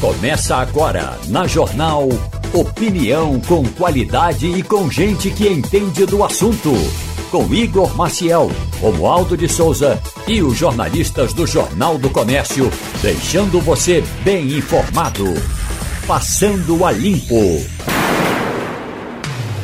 Começa agora na Jornal Opinião com qualidade e com gente que entende do assunto. Com Igor Maciel, Romualdo de Souza e os jornalistas do Jornal do Comércio, deixando você bem informado. Passando a Limpo.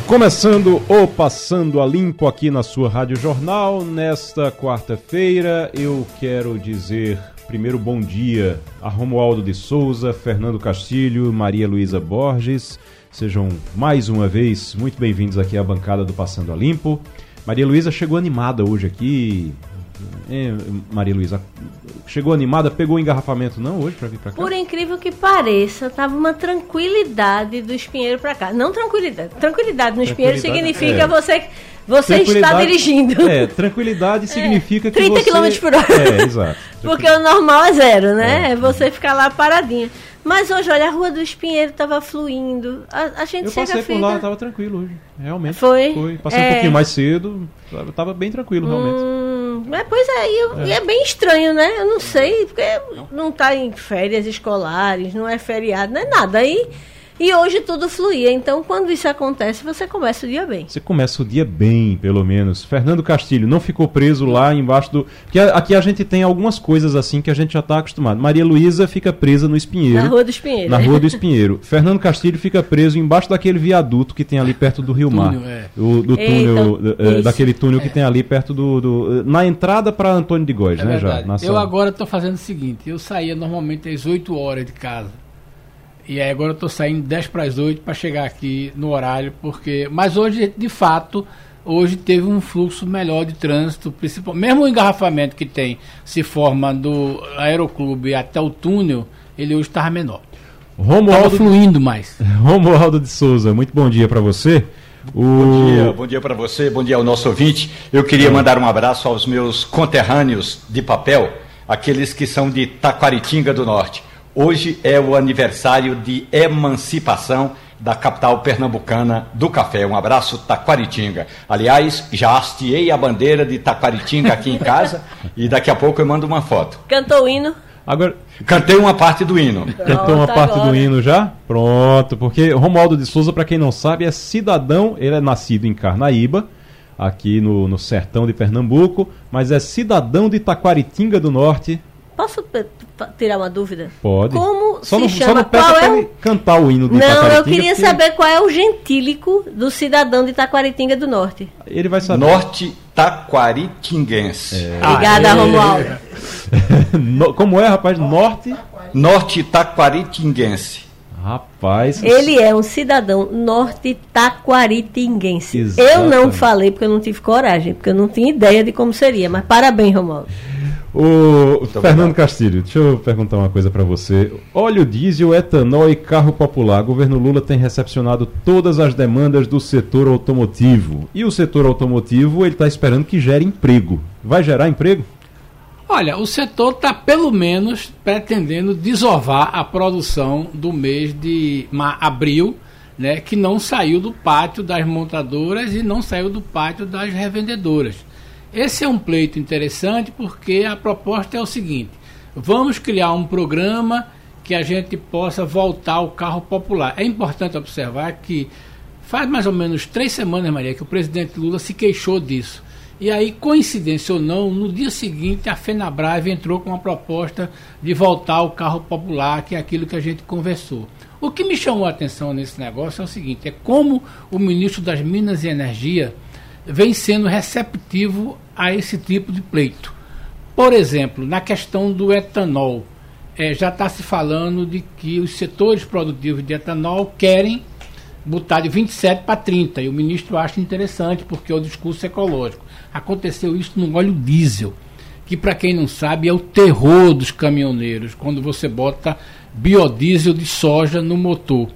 Começando o Passando a Limpo aqui na sua Rádio Jornal, nesta quarta-feira, eu quero dizer primeiro bom dia a Romualdo de Souza, Fernando Castilho, Maria Luísa Borges. Sejam mais uma vez muito bem-vindos aqui à bancada do Passando a Limpo. Maria Luísa chegou animada hoje aqui. É, Maria Luísa, chegou animada, pegou o engarrafamento não hoje para vir para cá? Por incrível que pareça, tava uma tranquilidade do espinheiro para cá. Não tranquilidade. Tranquilidade no espinheiro significa é. você você está dirigindo. É, tranquilidade significa é, que 30 você... km por hora. É, exato. Porque o normal é zero, né? É. é você ficar lá paradinha. Mas hoje, olha, a Rua do Espinheiro estava fluindo. A, a gente Eu chega passei fica... por lá, estava tranquilo hoje. Realmente. Foi? Foi. Passei é... um pouquinho mais cedo, estava bem tranquilo, realmente. Hum, mas, pois é, e, é. e é bem estranho, né? Eu não sei, porque não está em férias escolares, não é feriado, não é nada. Aí e hoje tudo fluía. Então, quando isso acontece, você começa o dia bem. Você começa o dia bem, pelo menos. Fernando Castilho não ficou preso lá embaixo do. Porque aqui a gente tem algumas coisas assim que a gente já está acostumado. Maria Luísa fica presa no Espinheiro. Na Rua do Espinheiro. Na Rua do Espinheiro. Fernando Castilho fica preso embaixo daquele viaduto que tem ali perto do Rio Mar. Túnel, é. o, do túnel, é, daquele túnel é. que tem ali perto do. do na entrada para Antônio de Góes, é né? Verdade. Já, eu agora estou fazendo o seguinte: eu saía normalmente às 8 horas de casa. E aí agora eu estou saindo 10 para as 8 para chegar aqui no horário, porque. Mas hoje, de fato, hoje teve um fluxo melhor de trânsito, principal, mesmo o engarrafamento que tem se forma do aeroclube até o túnel, ele hoje estava menor. Romualdo tava fluindo mais. Romualdo de Souza, muito bom dia para você. O... Bom dia, bom dia para você, bom dia ao nosso ouvinte. Eu queria mandar um abraço aos meus conterrâneos de papel, aqueles que são de Taquaritinga do Norte. Hoje é o aniversário de emancipação da capital pernambucana do café. Um abraço, Taquaritinga. Aliás, já hasteei a bandeira de Taquaritinga aqui em casa e daqui a pouco eu mando uma foto. Cantou o hino? Agora, Cantei uma parte do hino. Cantou uma parte agora. do hino já? Pronto, porque Romualdo de Souza, para quem não sabe, é cidadão, ele é nascido em Carnaíba, aqui no, no sertão de Pernambuco, mas é cidadão de Taquaritinga do Norte, Posso tirar uma dúvida? Pode. Como só se não, chama? Só não qual é o... cantar o hino do Não, eu queria porque... saber qual é o gentílico do cidadão de Taquaritinga do Norte. Ele vai saber. Norte Taquaritinguense. É. Obrigada, Romualdo. Como é, rapaz? Norte? Norte Taquaritinguense. Rapaz. Ele é um cidadão norte-taquaritinguense. Eu não falei porque eu não tive coragem, porque eu não tinha ideia de como seria. Mas parabéns, Romualdo. O Fernando Castilho, deixa eu perguntar uma coisa para você. Óleo diesel, etanol e carro popular. O governo Lula tem recepcionado todas as demandas do setor automotivo. E o setor automotivo, ele está esperando que gere emprego. Vai gerar emprego? Olha, o setor está pelo menos pretendendo desovar a produção do mês de abril, né, que não saiu do pátio das montadoras e não saiu do pátio das revendedoras. Esse é um pleito interessante porque a proposta é o seguinte: vamos criar um programa que a gente possa voltar ao carro popular. É importante observar que faz mais ou menos três semanas, Maria, que o presidente Lula se queixou disso. E aí, coincidência ou não, no dia seguinte a FenaBrave entrou com uma proposta de voltar ao carro popular, que é aquilo que a gente conversou. O que me chamou a atenção nesse negócio é o seguinte: é como o ministro das Minas e Energia vem sendo receptivo a esse tipo de pleito. Por exemplo, na questão do etanol, é, já está se falando de que os setores produtivos de etanol querem botar de 27 para 30, e o ministro acha interessante porque é o discurso ecológico. Aconteceu isso no óleo diesel, que para quem não sabe é o terror dos caminhoneiros, quando você bota biodiesel de soja no motor.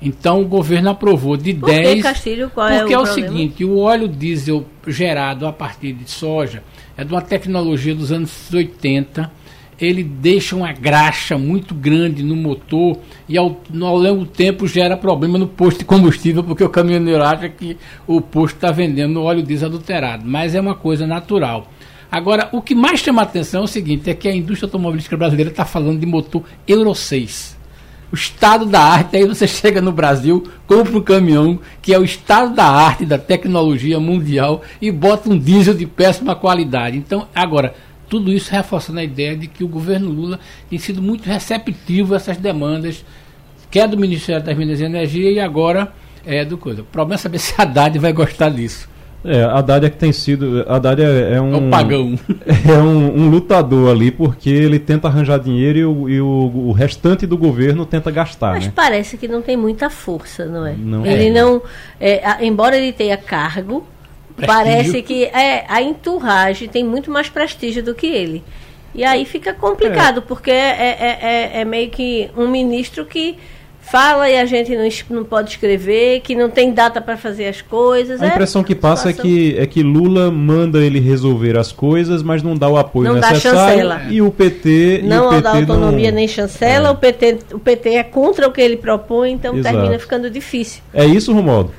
Então o governo aprovou de Por 10. Que, Castilho, qual é porque é o, é o seguinte, o óleo diesel gerado a partir de soja é de uma tecnologia dos anos 80. Ele deixa uma graxa muito grande no motor e ao, ao longo do tempo gera problema no posto de combustível, porque o caminhoneiro acha que o posto está vendendo óleo diesel adulterado. Mas é uma coisa natural. Agora, o que mais chama atenção é o seguinte: é que a indústria automobilística brasileira está falando de motor Euro 6 o estado da arte, aí você chega no Brasil, compra um caminhão que é o estado da arte, da tecnologia mundial e bota um diesel de péssima qualidade. Então, agora, tudo isso reforçando a ideia de que o governo Lula tem sido muito receptivo a essas demandas, que é do Ministério das Minas e Energia e agora é do coisa. O problema é saber se a Haddad vai gostar disso. É, a Haddad é que tem sido. A Haddad é, é um. É um pagão. É um, um, lutador ali, porque ele tenta arranjar dinheiro e, o, e o, o restante do governo tenta gastar. Mas né? parece que não tem muita força, não é? Não ele é. não. É, a, embora ele tenha cargo. Parece que é, a enturragem tem muito mais prestígio do que ele. E aí fica complicado, porque é, é, é, é meio que um ministro que fala e a gente não, não pode escrever, que não tem data para fazer as coisas. A é impressão que passa é que, é que Lula manda ele resolver as coisas, mas não dá o apoio Não dá necessário. chancela. E o PT. não o dá PT autonomia não... nem chancela, É. o, PT, o PT é contra o que ele propõe, então Exato. termina ficando difícil. É isso, Romualdo?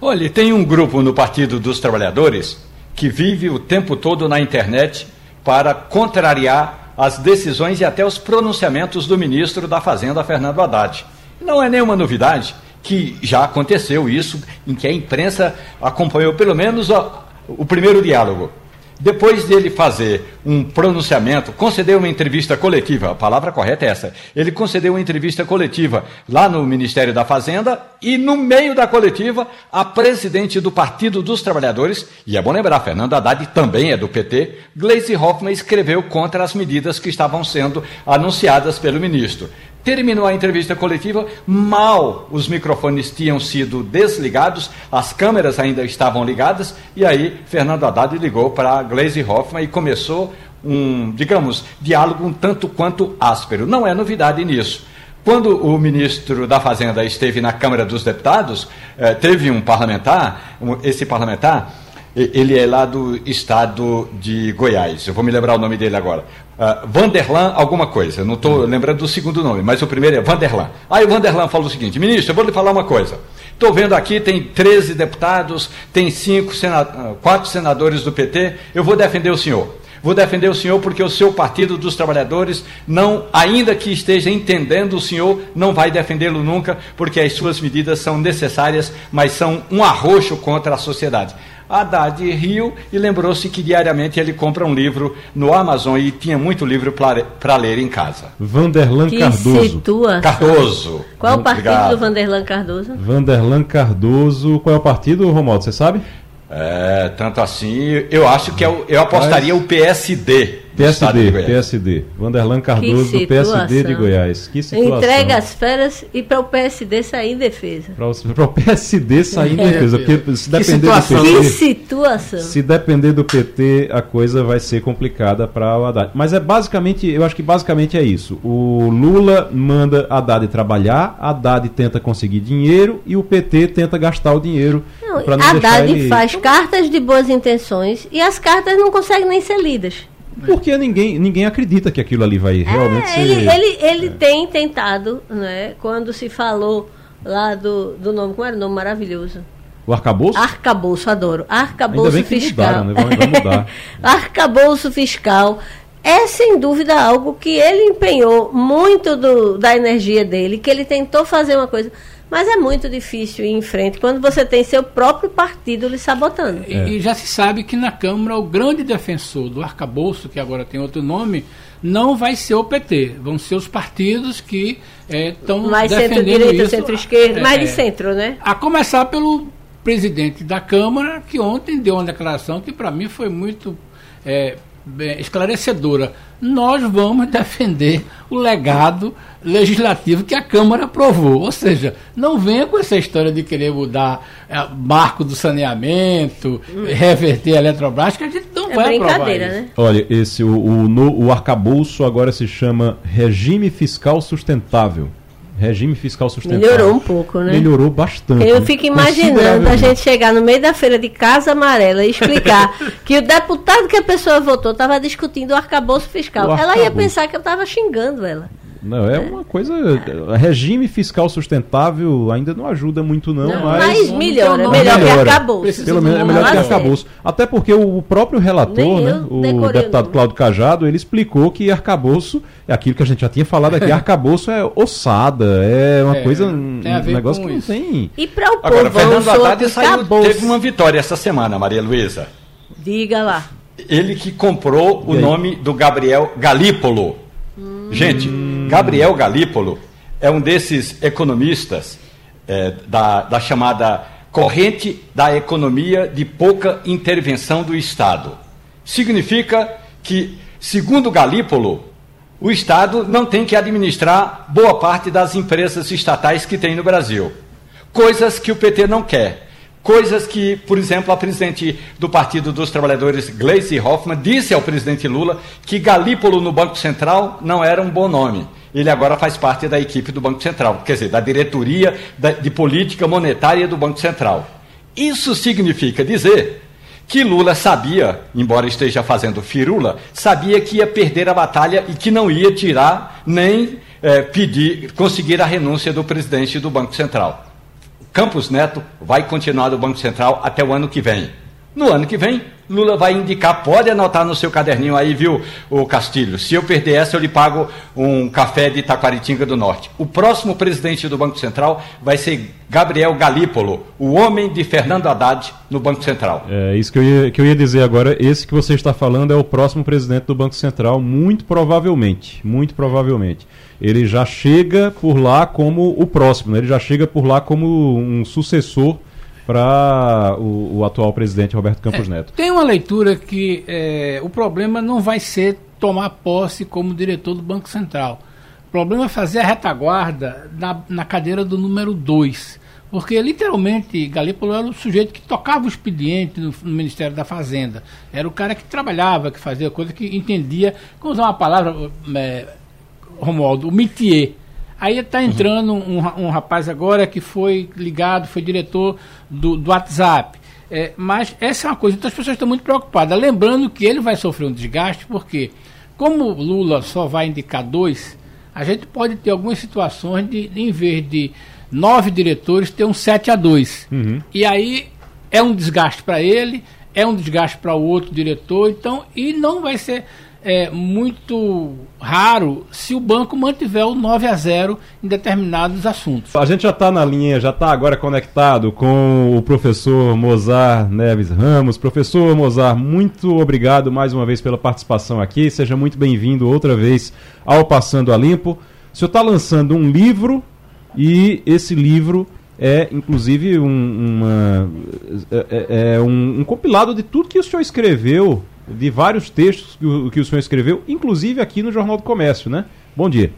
Olha, tem um grupo no Partido dos Trabalhadores que vive o tempo todo na internet para contrariar as decisões e até os pronunciamentos do ministro da Fazenda, Fernando Haddad. Não é nenhuma novidade que já aconteceu isso, em que a imprensa acompanhou pelo menos a- o primeiro diálogo. Depois dele fazer um pronunciamento, concedeu uma entrevista coletiva, a palavra correta é essa. Ele concedeu uma entrevista coletiva lá no Ministério da Fazenda e no meio da coletiva, a presidente do Partido dos Trabalhadores, e é bom lembrar, Fernando Haddad também é do PT, Gleisi Hoffmann escreveu contra as medidas que estavam sendo anunciadas pelo ministro. Terminou a entrevista coletiva, mal os microfones tinham sido desligados, as câmeras ainda estavam ligadas, e aí Fernando Haddad ligou para Gleisi Hoffmann e começou um, digamos, diálogo um tanto quanto áspero. Não é novidade nisso. Quando o ministro da Fazenda esteve na Câmara dos Deputados, eh, teve um parlamentar, um- esse parlamentar, ele é lá do estado de Goiás, eu vou me lembrar o nome dele agora. Uh, Vanderlan alguma coisa, não estou lembrando do segundo nome, mas o primeiro é Vanderlan. Aí o Vanderlan falou o seguinte, ministro, eu vou lhe falar uma coisa. Estou vendo aqui, tem 13 deputados, tem cinco sena quatro senadores do PT, eu vou defender o senhor. Vou defender o senhor porque o seu Partido dos Trabalhadores não, ainda que esteja entendendo o senhor, não vai defendê-lo nunca, porque as suas medidas são necessárias, mas são um arroxo contra a sociedade. Haddad riu e lembrou-se que diariamente ele compra um livro no Amazon e tinha muito livro para ler em casa. Vanderlan Que Cardoso. situa. Cardoso. Qual é o partido obrigado. do Vanderlan Cardoso? Vanderlan Cardoso. Qual é o partido, Romualdo? Você sabe? É, tanto assim, eu acho que eu, eu apostaria o PSD. PSD. PSD. Vanderlan Cardoso, do PSD de. Goiás. Que situação. Entrega as férias e para o PSD sair em defesa. Para o PSD sair em defesa. Porque se Que depender do situação. Que PT. situação. Se depender do PT, a coisa vai ser complicada para o Haddad. Mas é basicamente, eu acho que basicamente é isso. O Lula manda Haddad trabalhar, Haddad tenta conseguir dinheiro e o PT tenta gastar o dinheiro Não, não Haddad ele... faz cartas de boas intenções e as cartas não conseguem nem ser lidas. Porque ninguém, ninguém acredita que aquilo ali vai realmente É, ser... ele ele, ele tem tentado, né? Quando se falou lá do, do nome, como era o nome maravilhoso? O arcabouço? Arcabouço, adoro. Ainda Arcabouço bem que fiscal. mudaram, né? Vai- vai mudar. Arcabouço fiscal é sem dúvida algo que ele empenhou muito do- da energia dele, que ele tentou fazer uma coisa, mas é muito difícil ir em frente quando você tem seu próprio partido lhe sabotando. E, É. e já se sabe que na Câmara o grande defensor do arcabouço, que agora tem outro nome, não vai ser o PT. Vão ser os partidos que estão Mais defendendo centro-direita, isso. centro-esquerda, É, mais de é. centro, né? A começar pelo presidente da Câmara, que ontem deu uma declaração que para mim foi muito é, bem esclarecedora. Nós vamos defender o legado legislativo que a Câmara aprovou. Ou seja, não venha com essa história de querer mudar é, marco do saneamento, reverter a Eletrobras, que a gente não É vai aprovar brincadeira, isso. né? Olha, esse, o, o, no- o arcabouço agora se chama Regime Fiscal Sustentável. Regime Fiscal Sustentável. Melhorou um pouco, né? Melhorou bastante. Eu fico imaginando a gente chegar no meio da feira de Casa Amarela e explicar que o deputado que a pessoa votou estava discutindo o arcabouço fiscal. O Ela ia pensar que eu estava xingando ela. Não, é, é, uma coisa. Regime fiscal sustentável ainda não ajuda muito, não, não mas. Mas melhora, é melhor melhora. que arcabouço. Pelo menos é melhor que arcabouço. Até porque o próprio relator, né, o deputado Cláudio Cajado, ele explicou que arcabouço é aquilo que a gente já tinha falado aqui. arcabouço é ossada, é uma é, coisa. Um negócio que não tem. E para o povo, Agora, Fernando Haddad saiu, teve uma vitória essa semana, Maria Luísa. Diga lá. Ele que comprou o nome do Gabriel Galípolo. Hum. Gente, Gabriel Galípolo é um desses economistas é, da, da chamada corrente da economia de pouca intervenção do Estado. Significa que, segundo Galípolo, o Estado não tem que administrar boa parte das empresas estatais que tem no Brasil. Coisas que o PT não quer. Coisas que, por exemplo, a presidente do Partido dos Trabalhadores, Gleisi Hoffmann, disse ao presidente Lula que Galípolo no Banco Central não era um bom nome. Ele agora faz parte da equipe do Banco Central, quer dizer, da diretoria de política monetária do Banco Central. Isso significa dizer que Lula sabia, embora esteja fazendo firula, sabia que ia perder a batalha e que não ia tirar nem é, pedir, conseguir a renúncia do presidente do Banco Central. Campos Neto vai continuar no Banco Central até o ano que vem. No ano que vem, Lula vai indicar, pode anotar no seu caderninho aí, viu, o Castilho. Se eu perder essa, eu lhe pago um café de Taquaritinga do Norte. O próximo presidente do Banco Central vai ser Gabriel Galípolo, o homem de Fernando Haddad no Banco Central. É isso que eu, ia, que eu ia dizer agora. Esse que você está falando é o próximo presidente do Banco Central, muito provavelmente. Muito provavelmente ele já chega por lá como o próximo, né? ele já chega por lá como um sucessor para o, o, atual presidente Roberto Campos é, Neto. Tem uma leitura que é, o problema não vai ser tomar posse como diretor do Banco Central. O problema é fazer a retaguarda na, na cadeira do número 2. Porque literalmente Galípolo era o sujeito que tocava o expediente no, no, Ministério da Fazenda. Era o cara que trabalhava, que fazia coisa, que entendia, como usar uma palavra é, Romualdo, o métier. Aí está entrando um, um, rapaz agora que foi ligado, foi diretor do, do WhatsApp. É, mas essa é uma coisa, então as pessoas estão muito preocupadas. Lembrando que ele vai sofrer um desgaste, porque como Lula só vai indicar dois, a gente pode ter algumas situações de, em vez de nove diretores, ter um 7 a 2. Uhum. E aí é um desgaste para ele, é um desgaste para o outro diretor, então, e não vai ser é muito raro se o banco mantiver o 9 a 0 em determinados assuntos. A gente já está na linha, já está agora conectado com o professor Mozart Neves Ramos. Professor Mozart, muito obrigado mais uma vez pela participação aqui. Seja muito bem-vindo outra vez ao Passando a Limpo. O senhor está lançando um livro e esse livro é inclusive um, uma, é, é, é um, um compilado de tudo que o senhor escreveu de vários textos que o, que o senhor escreveu, inclusive aqui no Jornal do Comércio, né? Bom dia.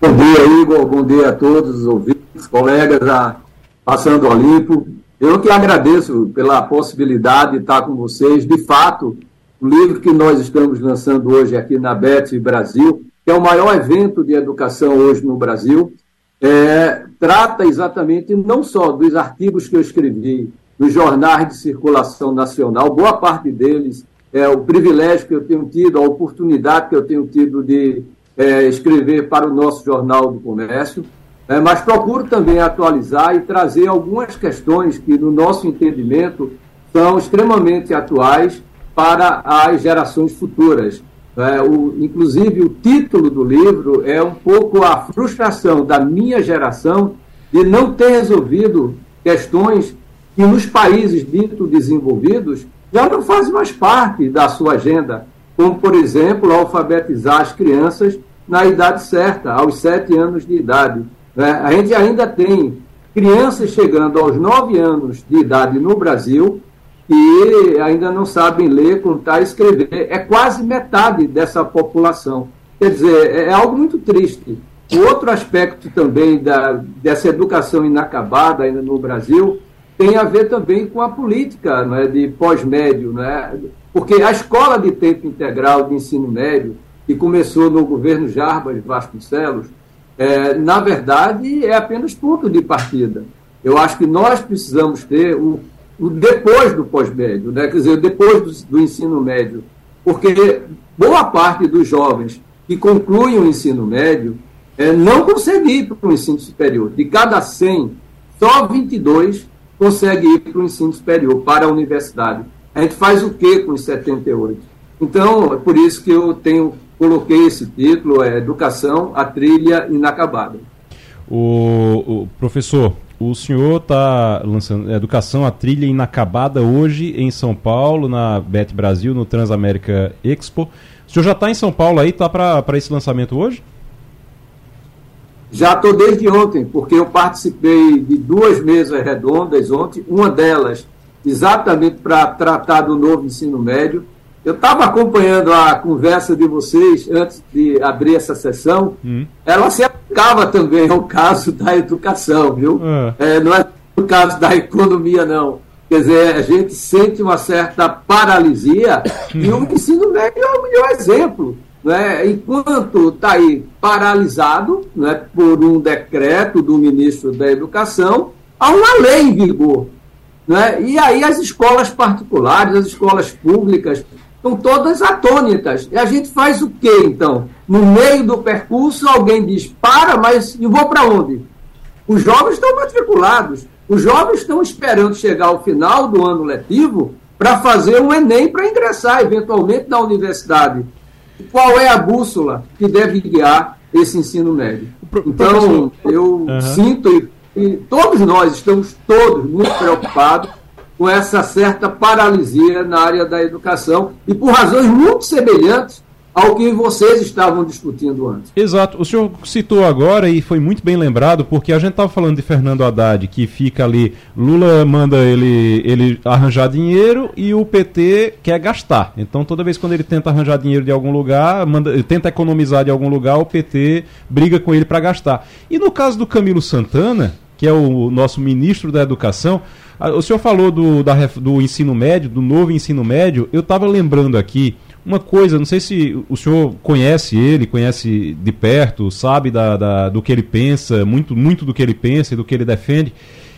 Bom dia, Igor. Bom dia a todos os ouvintes, colegas da Passando ao Limpo. Eu que agradeço pela possibilidade de estar com vocês. De fato, o livro que nós estamos lançando hoje aqui na BET Brasil, que é o maior evento de educação hoje no Brasil, é, trata exatamente não só dos artigos que eu escrevi nos jornais de circulação nacional, boa parte deles é, o privilégio que eu tenho tido, a oportunidade que eu tenho tido de é, escrever para o nosso Jornal do Comércio, é, mas procuro também atualizar e trazer algumas questões que, no nosso entendimento, são extremamente atuais para as gerações futuras. É, o, inclusive, o título do livro é um pouco a frustração da minha geração de não ter resolvido questões que nos países dito desenvolvidos já não faz mais parte da sua agenda, como, por exemplo, alfabetizar as crianças na idade certa, aos sete anos de idade. Né? A gente ainda tem crianças chegando aos nove anos de idade no Brasil e ainda não sabem ler, contar e escrever. É quase metade dessa população. Quer dizer, é, é algo muito triste. O outro aspecto também da, dessa educação inacabada ainda no Brasil tem a ver também com a política é, de pós-médio, é? porque a escola de tempo integral de ensino médio, que começou no governo Jarbas Vasconcelos, é, na verdade é apenas ponto de partida. Eu acho que nós precisamos ter o, o depois do pós-médio, né? quer dizer, depois do, do ensino médio, porque boa parte dos jovens que concluem o ensino médio é, não consegue ir para o ensino superior. De cada 100, só 22 consegue ir para o ensino superior, para a universidade. A gente faz o que com os 78? Então, é por isso que eu tenho coloquei esse título, é Educação, a Trilha Inacabada. O, o professor, o senhor está lançando Educação, a Trilha Inacabada hoje em São Paulo, na Bet Brasil, no Transamérica Expo. O senhor já está em São Paulo aí, está para esse lançamento hoje? Já estou desde ontem, porque eu participei de duas mesas redondas ontem, uma delas exatamente para tratar do novo ensino médio. Eu estava acompanhando a conversa de vocês antes de abrir essa sessão. Hum. Ela se aplicava também ao caso da educação, viu? É. É, não é o caso da economia, não. Quer dizer, a gente sente uma certa paralisia e o ensino médio é o melhor exemplo. Né? Enquanto está aí paralisado né, por um decreto do ministro da Educação, há uma lei em vigor. Né? E aí as escolas particulares, as escolas públicas, estão todas atônitas. E a gente faz o quê, então? No meio do percurso, alguém diz, para, mas e vou para onde? Os jovens estão matriculados. Os jovens estão esperando chegar ao final do ano letivo para fazer um Enem para ingressar, eventualmente, na universidade qual é a bússola que deve guiar esse ensino médio. Então, eu uhum. sinto, e, todos nós estamos todos muito preocupados com essa certa paralisia na área da educação e por razões muito semelhantes ao que vocês estavam discutindo antes. Exato. O senhor citou agora e foi muito bem lembrado, porque a gente estava falando de Fernando Haddad, que fica ali, Lula manda ele, ele arranjar dinheiro e o PT quer gastar. Então toda vez quando ele tenta arranjar dinheiro de algum lugar, manda, tenta economizar de algum lugar, o PT briga com ele para gastar. E no caso do Camilo Santana, que é o nosso ministro da Educação, o senhor falou do, da, do ensino médio, do novo ensino médio, eu estava lembrando aqui uma coisa, não sei se o senhor conhece ele, conhece de perto, sabe da, da, do que ele pensa, muito, muito do que ele pensa e do que ele defende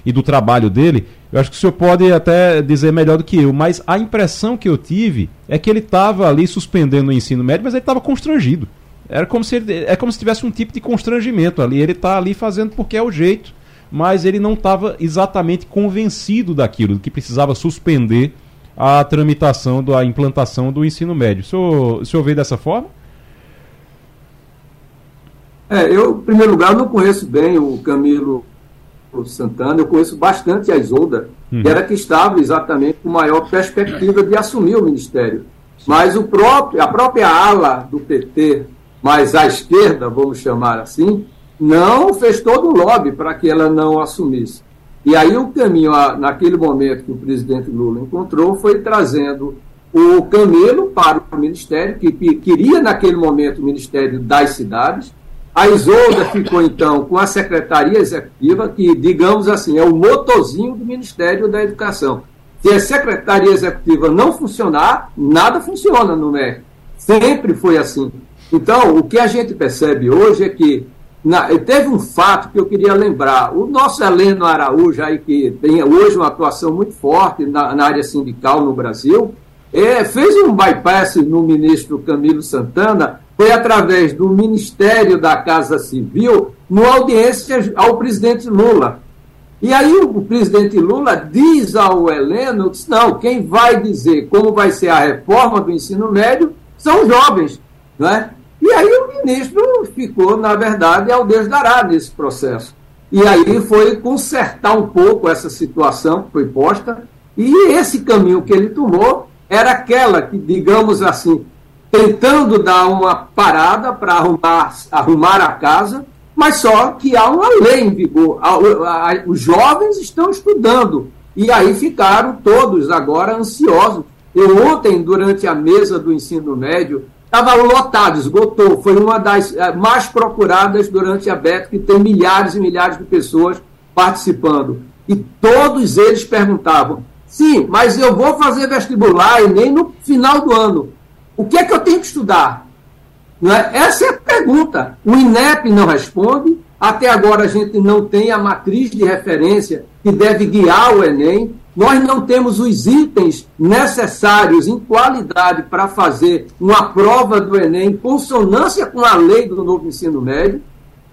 e do trabalho dele. Eu acho que o senhor pode até dizer melhor do que eu, mas a impressão que eu tive é que ele estava ali suspendendo o ensino médio, mas ele estava constrangido. Era como se ele, é como se tivesse um tipo de constrangimento ali. Ele está ali fazendo porque é o jeito, mas ele não estava exatamente convencido daquilo, que precisava suspender a tramitação da implantação do ensino médio. O senhor, o senhor vê dessa forma? É, eu, em primeiro lugar, não conheço bem o Camilo Santana, eu conheço bastante a Isolda, uhum. que era que estava exatamente com maior perspectiva de assumir o ministério. Mas o próprio, a própria ala do PT, mais à esquerda, vamos chamar assim, não fez todo o lobby para que ela não assumisse. E aí o caminho, naquele momento que o presidente Lula encontrou, foi trazendo o Camilo para o Ministério, que queria naquele momento o Ministério das Cidades. A Isolda ficou então com a Secretaria Executiva, que, digamos assim, é o motorzinho do Ministério da Educação. Se a Secretaria Executiva não funcionar, nada funciona no MEC. Sempre foi assim. Então, o que a gente percebe hoje é que na, teve um fato que eu queria lembrar. O nosso Heleno Araújo, aí, que tem hoje uma atuação muito forte na, na área sindical no Brasil, é, fez um bypass no ministro Camilo Santana, foi através do Ministério da Casa Civil, numa audiência ao presidente Lula. E aí o presidente Lula diz ao Heleno, diz, não, quem vai dizer como vai ser a reforma do ensino médio são os jovens. Não é? E aí o ministro ficou, na verdade, ao Deus dará nesse processo. E aí foi consertar um pouco essa situação que foi posta, e esse caminho que ele tomou era aquela que, digamos assim, tentando dar uma parada para arrumar, arrumar a casa, mas só que há uma lei em vigor. Os jovens estão estudando, e aí ficaram todos agora ansiosos. Eu ontem, durante a mesa do ensino médio, Estava lotado, esgotou. Foi uma das eh, mais procuradas durante a BET, que tem milhares e milhares de pessoas participando. E todos eles perguntavam: sim, mas eu vou fazer vestibular e nem no final do ano. O que é que eu tenho que estudar? É? Essa é a pergunta. O INEP não responde. Até agora a gente não tem a matriz de referência que deve guiar o Enem nós não temos os itens necessários em qualidade para fazer uma prova do Enem em consonância com a lei do novo ensino médio.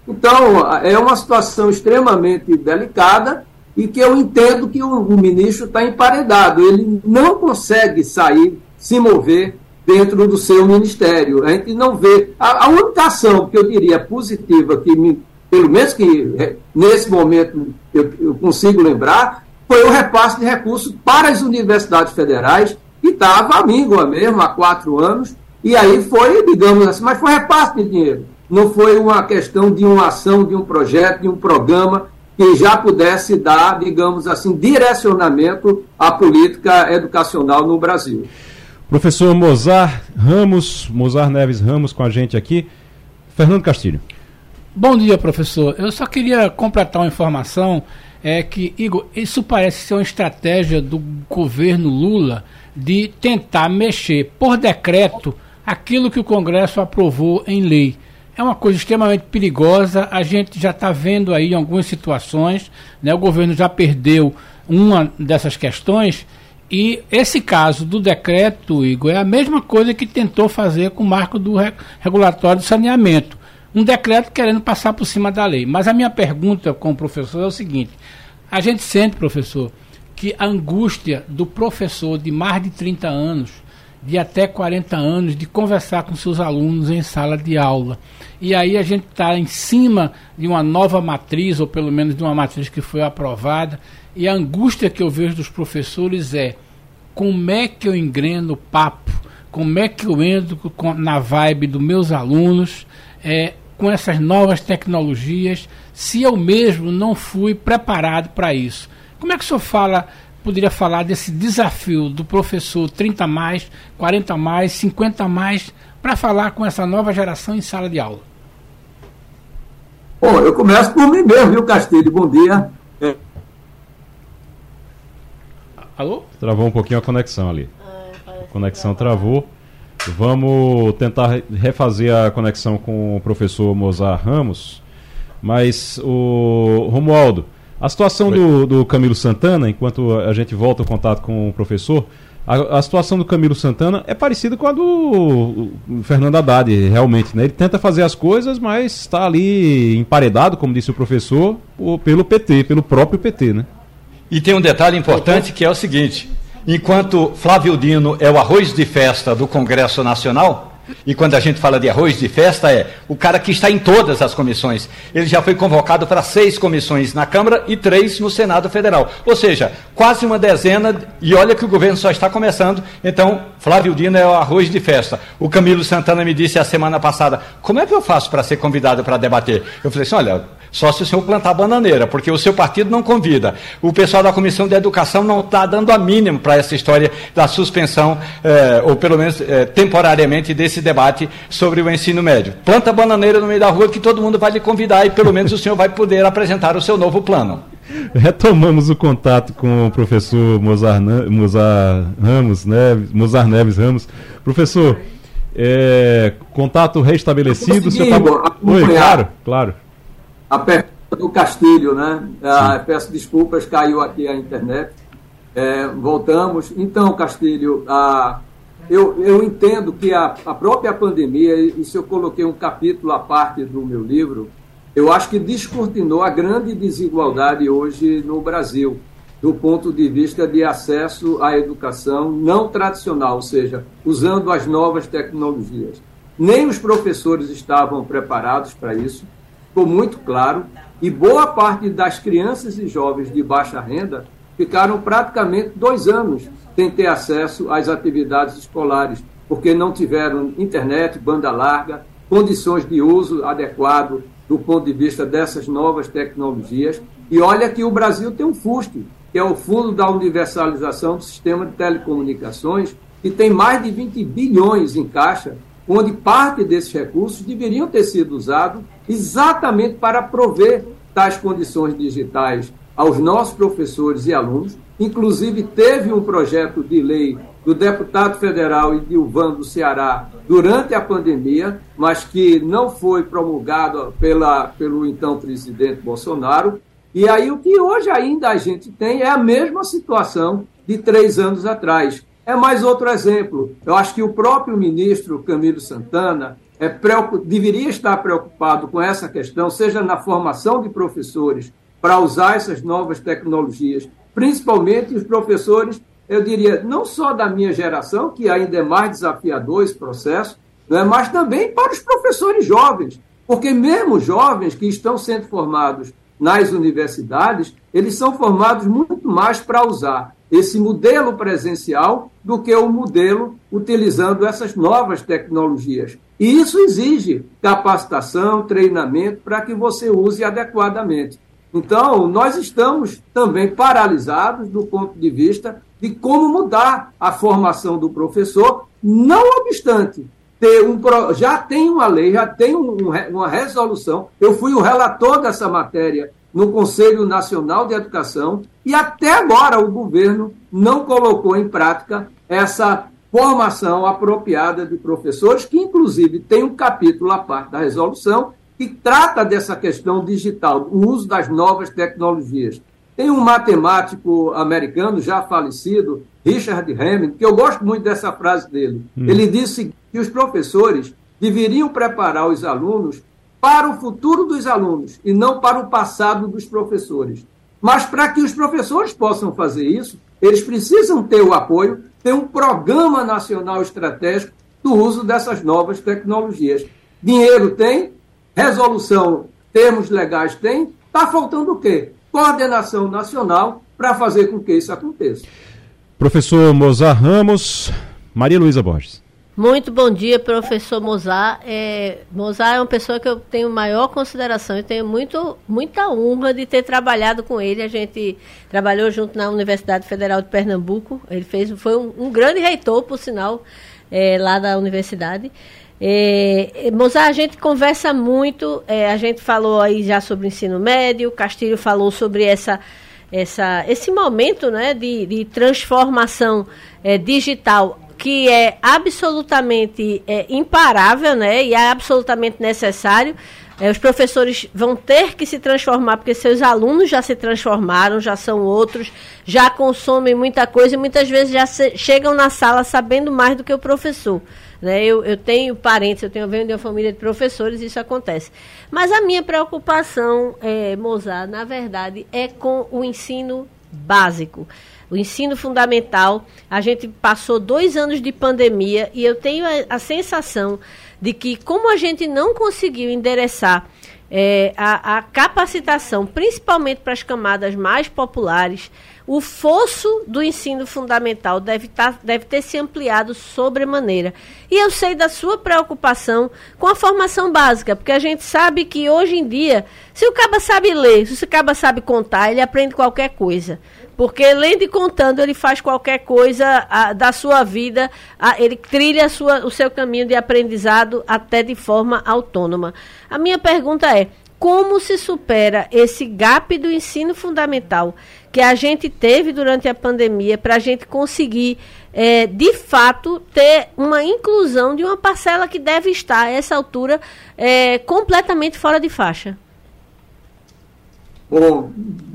Então, é uma situação extremamente delicada e que eu entendo que o, o ministro está emparedado. Ele não consegue sair, se mover dentro do seu ministério. A gente não vê. A, a única ação que eu diria positiva, que me, pelo menos que é, nesse momento eu, eu consigo lembrar, foi o repasse de recursos para as universidades federais, que estava amíngua mesmo há quatro anos, e aí foi, digamos assim, mas foi repasse de dinheiro. Não foi uma questão de uma ação, de um projeto, de um programa que já pudesse dar, digamos assim, direcionamento à política educacional no Brasil. Professor Mozart Ramos, Mozart Neves Ramos com a gente aqui. Fernando Castilho. Bom dia, professor. Eu só queria completar uma informação, é que, Igor, isso parece ser uma estratégia do governo Lula de tentar mexer por decreto aquilo que o Congresso aprovou em lei é uma coisa extremamente perigosa. A gente já está vendo aí algumas situações, né? o governo já perdeu uma dessas questões. E esse caso do decreto, Igor, é a mesma coisa que tentou fazer com o marco do regulatório de saneamento. Um decreto querendo passar por cima da lei. Mas a minha pergunta com o professor é o seguinte: a gente sente, professor, que a angústia do professor de mais de 30 anos de até 40 anos de conversar com seus alunos em sala de aula. E aí a gente está em cima de uma nova matriz, ou pelo menos de uma matriz que foi aprovada, e a angústia que eu vejo dos professores é como é que eu engreno o papo, como é que eu entro na vibe dos meus alunos é, com essas novas tecnologias, se eu mesmo não fui preparado para isso. Como é que o senhor fala poderia falar desse desafio do professor 30 mais, 40 mais, 50 mais, para falar com essa nova geração em sala de aula? Bom, eu começo por mim mesmo, viu, Castilho? Bom dia. É. Alô? Travou um pouquinho a conexão ali. Ah, a conexão travou. Vamos tentar refazer a conexão com o professor Mozart Ramos. Mas o Romualdo, a situação do, do, Camilo Santana, enquanto a gente volta o contato com o professor, a, a, situação do Camilo Santana é parecida com a do Fernando Haddad, realmente. Né? Ele tenta fazer as coisas, mas está ali emparedado, como disse o professor, pelo PT, pelo próprio PT. Né? E tem um detalhe importante que é o seguinte: enquanto Flávio Dino é o arroz de festa do Congresso Nacional, e quando a gente fala de arroz de festa, é o cara que está em todas as comissões. Ele já foi convocado para seis comissões na Câmara e três no Senado Federal. Ou seja, quase uma dezena, e olha que o governo só está começando. Então, Flávio Dino é o arroz de festa. O Camilo Santana me disse a semana passada: como é que eu faço para ser convidado para debater? Eu falei assim: olha, só se o senhor plantar bananeira, porque o seu partido não convida. O pessoal da Comissão de Educação não está dando a mínimo para essa história da suspensão, eh, ou pelo menos eh, temporariamente, desse debate sobre o ensino médio. Planta bananeira no meio da rua que todo mundo vai lhe convidar e pelo menos o senhor vai poder apresentar o seu novo plano. Retomamos o contato com o professor Mozart, Mozart Ramos, né? Mozart Neves Ramos. Professor, é, contato restabelecido. Tá... Oi, claro, claro a pergunta do Castilho, né? Ah, peço desculpas, caiu aqui a internet. É, voltamos. Então, Castilho, ah, eu, eu entendo que a, a própria pandemia, isso eu coloquei um capítulo à parte do meu livro, eu acho que descortinou a grande desigualdade hoje no Brasil, do ponto de vista de acesso à educação não tradicional, ou seja, usando as novas tecnologias. Nem os professores estavam preparados para isso ficou muito claro, e boa parte das crianças e jovens de baixa renda ficaram praticamente dois anos sem ter acesso às atividades escolares, porque não tiveram internet, banda larga, condições de uso adequado do ponto de vista dessas novas tecnologias. E olha que o Brasil tem um FUST, que é o Fundo da Universalização do Sistema de Telecomunicações, que tem mais de 20 bilhões em caixa onde parte desses recursos deveriam ter sido usados exatamente para prover tais condições digitais aos nossos professores e alunos. Inclusive, teve um projeto de lei do deputado federal Edilvan do Ceará durante a pandemia, mas que não foi promulgado pela, pelo então presidente Bolsonaro. E aí, o que hoje ainda a gente tem é a mesma situação de três anos atrás. É mais outro exemplo. Eu acho que o próprio ministro Camilo Santana é, deveria estar preocupado com essa questão, seja na formação de professores para usar essas novas tecnologias, principalmente os professores, eu diria, não só da minha geração, que ainda é mais desafiador esse processo, né, mas também para os professores jovens, porque mesmo jovens que estão sendo formados nas universidades, eles são formados muito mais para usar esse modelo presencial do que o modelo utilizando essas novas tecnologias. E isso exige capacitação, treinamento para que você use adequadamente. Então, nós estamos também paralisados do ponto de vista de como mudar a formação do professor, não obstante ter um já tem uma lei, já tem um, uma resolução. Eu fui o relator dessa matéria no Conselho Nacional de Educação e até agora o governo não colocou em prática essa formação apropriada de professores, que inclusive tem um capítulo à parte da resolução que trata dessa questão digital, o uso das novas tecnologias. Tem um matemático americano já falecido, Richard Hammond, que eu gosto muito dessa frase dele. Hum. Ele disse que os professores deveriam preparar os alunos para o futuro dos alunos e não para o passado dos professores. Mas para que os professores possam fazer isso, eles precisam ter o apoio, ter um programa nacional estratégico do uso dessas novas tecnologias. Dinheiro tem, resolução, termos legais tem, está faltando o quê? Coordenação nacional para fazer com que isso aconteça. Professor Mozart Ramos, Maria Luísa Borges. Muito bom dia, professor Mozart. É, Mozart é uma pessoa que eu tenho maior consideração e tenho muito, muita honra de ter trabalhado com ele. A gente trabalhou junto na Universidade Federal de Pernambuco. Ele fez, foi um, um grande reitor, por sinal, é, lá da universidade. É, Mozart, a gente conversa muito, é, a gente falou aí já sobre ensino médio, Castilho falou sobre essa, essa, esse momento né, de, de transformação é, digital que é absolutamente é, imparável, né? E é absolutamente necessário. É, os professores vão ter que se transformar, porque seus alunos já se transformaram, já são outros, já consomem muita coisa e muitas vezes já se, chegam na sala sabendo mais do que o professor. Né? Eu, eu tenho parentes, eu tenho venho de uma família de professores, isso acontece. Mas a minha preocupação, é, Mozart, na verdade, é com o ensino básico o ensino fundamental. A gente passou dois anos de pandemia e eu tenho a, a sensação de que, como a gente não conseguiu endereçar é, a, a, capacitação, principalmente para as camadas mais populares, o fosso do ensino fundamental deve, tá, deve ter se ampliado sobremaneira. E eu sei da sua preocupação com a formação básica, porque a gente sabe que hoje em dia, se o caba sabe ler, se o caba sabe contar, ele aprende qualquer coisa. Porque além de contando, ele faz qualquer coisa a, da sua vida, a, ele trilha sua, o seu caminho de aprendizado até de forma autônoma. A minha pergunta é: como se supera esse gap do ensino fundamental que a gente teve durante a pandemia para a gente conseguir, é, de fato, ter uma inclusão de uma parcela que deve estar, a essa altura, é, completamente fora de faixa? Bom,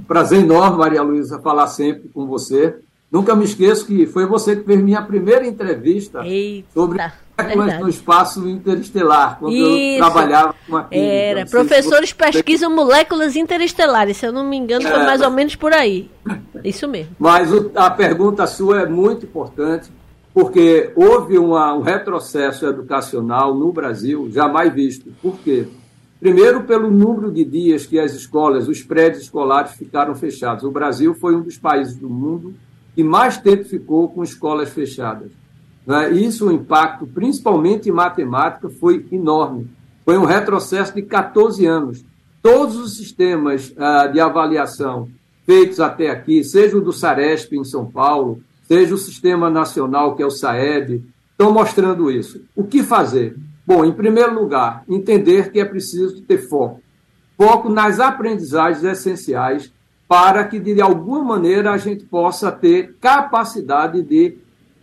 prazer enorme, Maria Luísa, falar sempre com você. Nunca me esqueço que foi você que fez minha primeira entrevista Eita, sobre moléculas no espaço interestelar, quando Isso, eu trabalhava com a química. Era, professores você... pesquisam moléculas interestelares, se eu não me engano, foi é, mais ou menos por aí. Isso mesmo. Mas o, a pergunta sua é muito importante, porque houve uma, um retrocesso educacional no Brasil jamais visto. Por quê? Primeiro, pelo número de dias que as escolas, os prédios escolares ficaram fechados. O Brasil foi um dos países do mundo que mais tempo ficou com escolas fechadas. Né? Isso, o impacto, principalmente em matemática, foi enorme. Foi um retrocesso de 14 anos. Todos os sistemas ah, de avaliação feitos até aqui, seja o do SARESP em São Paulo, seja o sistema nacional, que é o SAEB, estão mostrando isso. O que fazer? Bom, em primeiro lugar, entender que é preciso ter foco. Foco nas aprendizagens essenciais para que, de alguma maneira, a gente possa ter capacidade de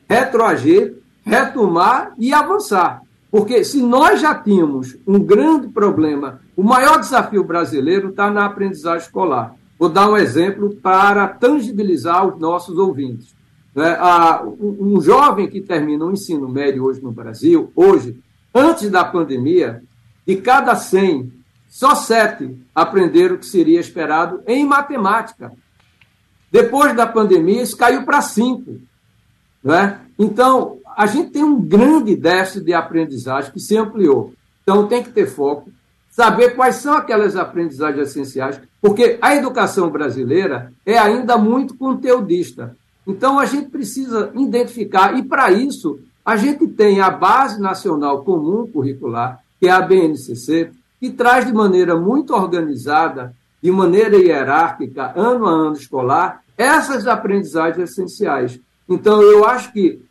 retroagir, retomar e avançar. Porque se nós já tínhamos um grande problema, o maior desafio brasileiro está na aprendizagem escolar. Vou dar um exemplo para tangibilizar os nossos ouvintes. Né? Um jovem que termina o ensino médio hoje no Brasil, hoje, Antes da pandemia, de cada 100, só 7 aprenderam o que seria esperado em matemática. Depois da pandemia, isso caiu para 5. Né? Então, a gente tem um grande déficit de aprendizagem que se ampliou. Então, tem que ter foco, saber quais são aquelas aprendizagens essenciais, porque a educação brasileira é ainda muito conteudista. Então, a gente precisa identificar, e para isso, a gente tem a Base Nacional Comum Curricular, que é a BNCC, que traz de maneira muito organizada, de maneira hierárquica, ano a ano escolar, essas aprendizagens essenciais. Então, eu acho que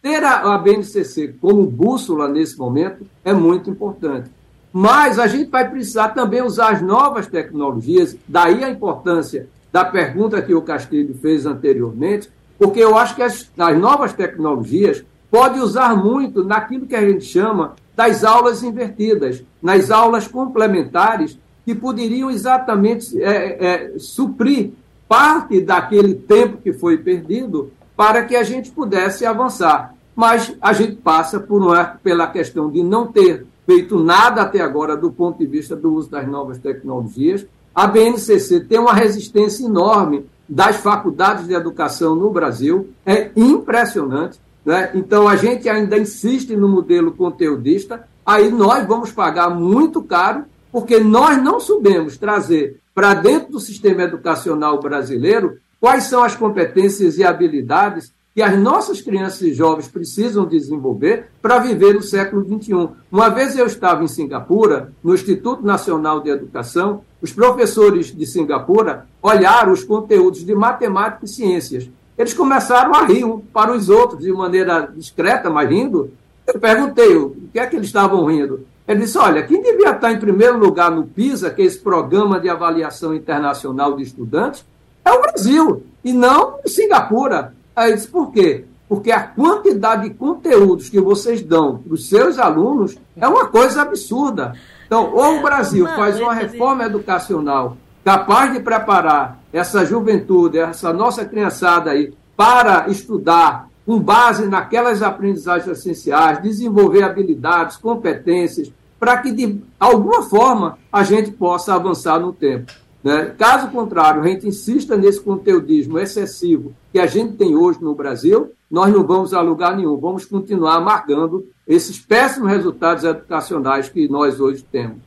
ter a, BNCC como bússola nesse momento é muito importante. Mas a gente vai precisar também usar as novas tecnologias, daí a importância da pergunta que o Castilho fez anteriormente, porque eu acho que as, as novas tecnologias podem usar muito naquilo que a gente chama das aulas invertidas, nas aulas complementares, que poderiam exatamente é, é, suprir parte daquele tempo que foi perdido para que a gente pudesse avançar. Mas a gente passa por uma, pela questão de não ter feito nada até agora do ponto de vista do uso das novas tecnologias. A BNCC tem uma resistência enorme das faculdades de educação no Brasil, é impressionante. Né? Então, a gente ainda insiste no modelo conteudista, aí nós vamos pagar muito caro, porque nós não soubemos trazer para dentro do sistema educacional brasileiro quais são as competências e habilidades que as nossas crianças e jovens precisam desenvolver para viver no século XXI. Uma vez eu estava em Singapura, no Instituto Nacional de Educação, os professores de Singapura olharam os conteúdos de matemática e ciências. Eles começaram a rir um para os outros de maneira discreta, mas rindo. Eu perguntei o que é que eles estavam rindo. Ele disse: olha, quem devia estar em primeiro lugar no PISA, que é esse programa de avaliação internacional de estudantes, é o Brasil, e não Singapura. Aí disse, por quê? Porque a quantidade de conteúdos que vocês dão para os seus alunos é uma coisa absurda. Então, ou o Brasil faz uma reforma educacional capaz de preparar essa juventude, essa nossa criançada aí, para estudar com base naquelas aprendizagens essenciais, desenvolver habilidades, competências, para que de alguma forma a gente possa avançar no tempo. Né? Caso contrário, a gente insista nesse conteudismo excessivo que a gente tem hoje no Brasil, nós não vamos a lugar nenhum, vamos continuar amargando esses péssimos resultados educacionais que nós hoje temos.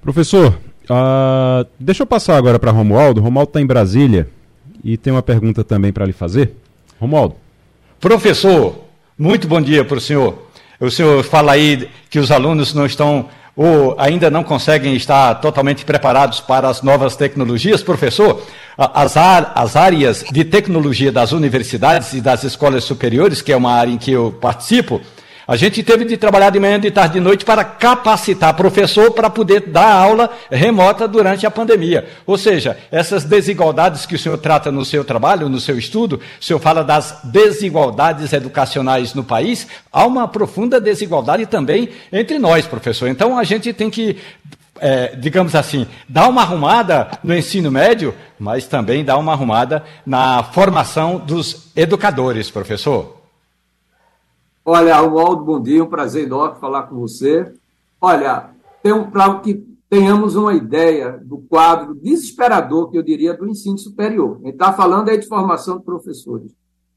Professor, uh, deixa eu passar agora para Romualdo. Romualdo está em Brasília e tem uma pergunta também para lhe fazer. Romualdo. Professor, muito bom dia para o senhor. O senhor fala aí que os alunos não estão ou ainda não conseguem estar totalmente preparados para as novas tecnologias, professor? As, as áreas de tecnologia das universidades e das escolas superiores, que é uma área em que eu participo, a gente teve de trabalhar de manhã, de tarde, de noite para capacitar professor para poder dar aula remota durante a pandemia. Ou seja, essas desigualdades que o senhor trata no seu trabalho, no seu estudo, o senhor fala das desigualdades educacionais no país, há uma profunda desigualdade também entre nós, professor. Então a gente tem que é, digamos assim, dar uma arrumada no ensino médio, mas também dar uma arrumada na formação dos educadores, professor. Olha, Waldo, bom dia, um prazer enorme falar com você. Olha, para que tenhamos uma ideia do quadro desesperador, que eu diria, do ensino superior. A gente está falando aí de formação de professores.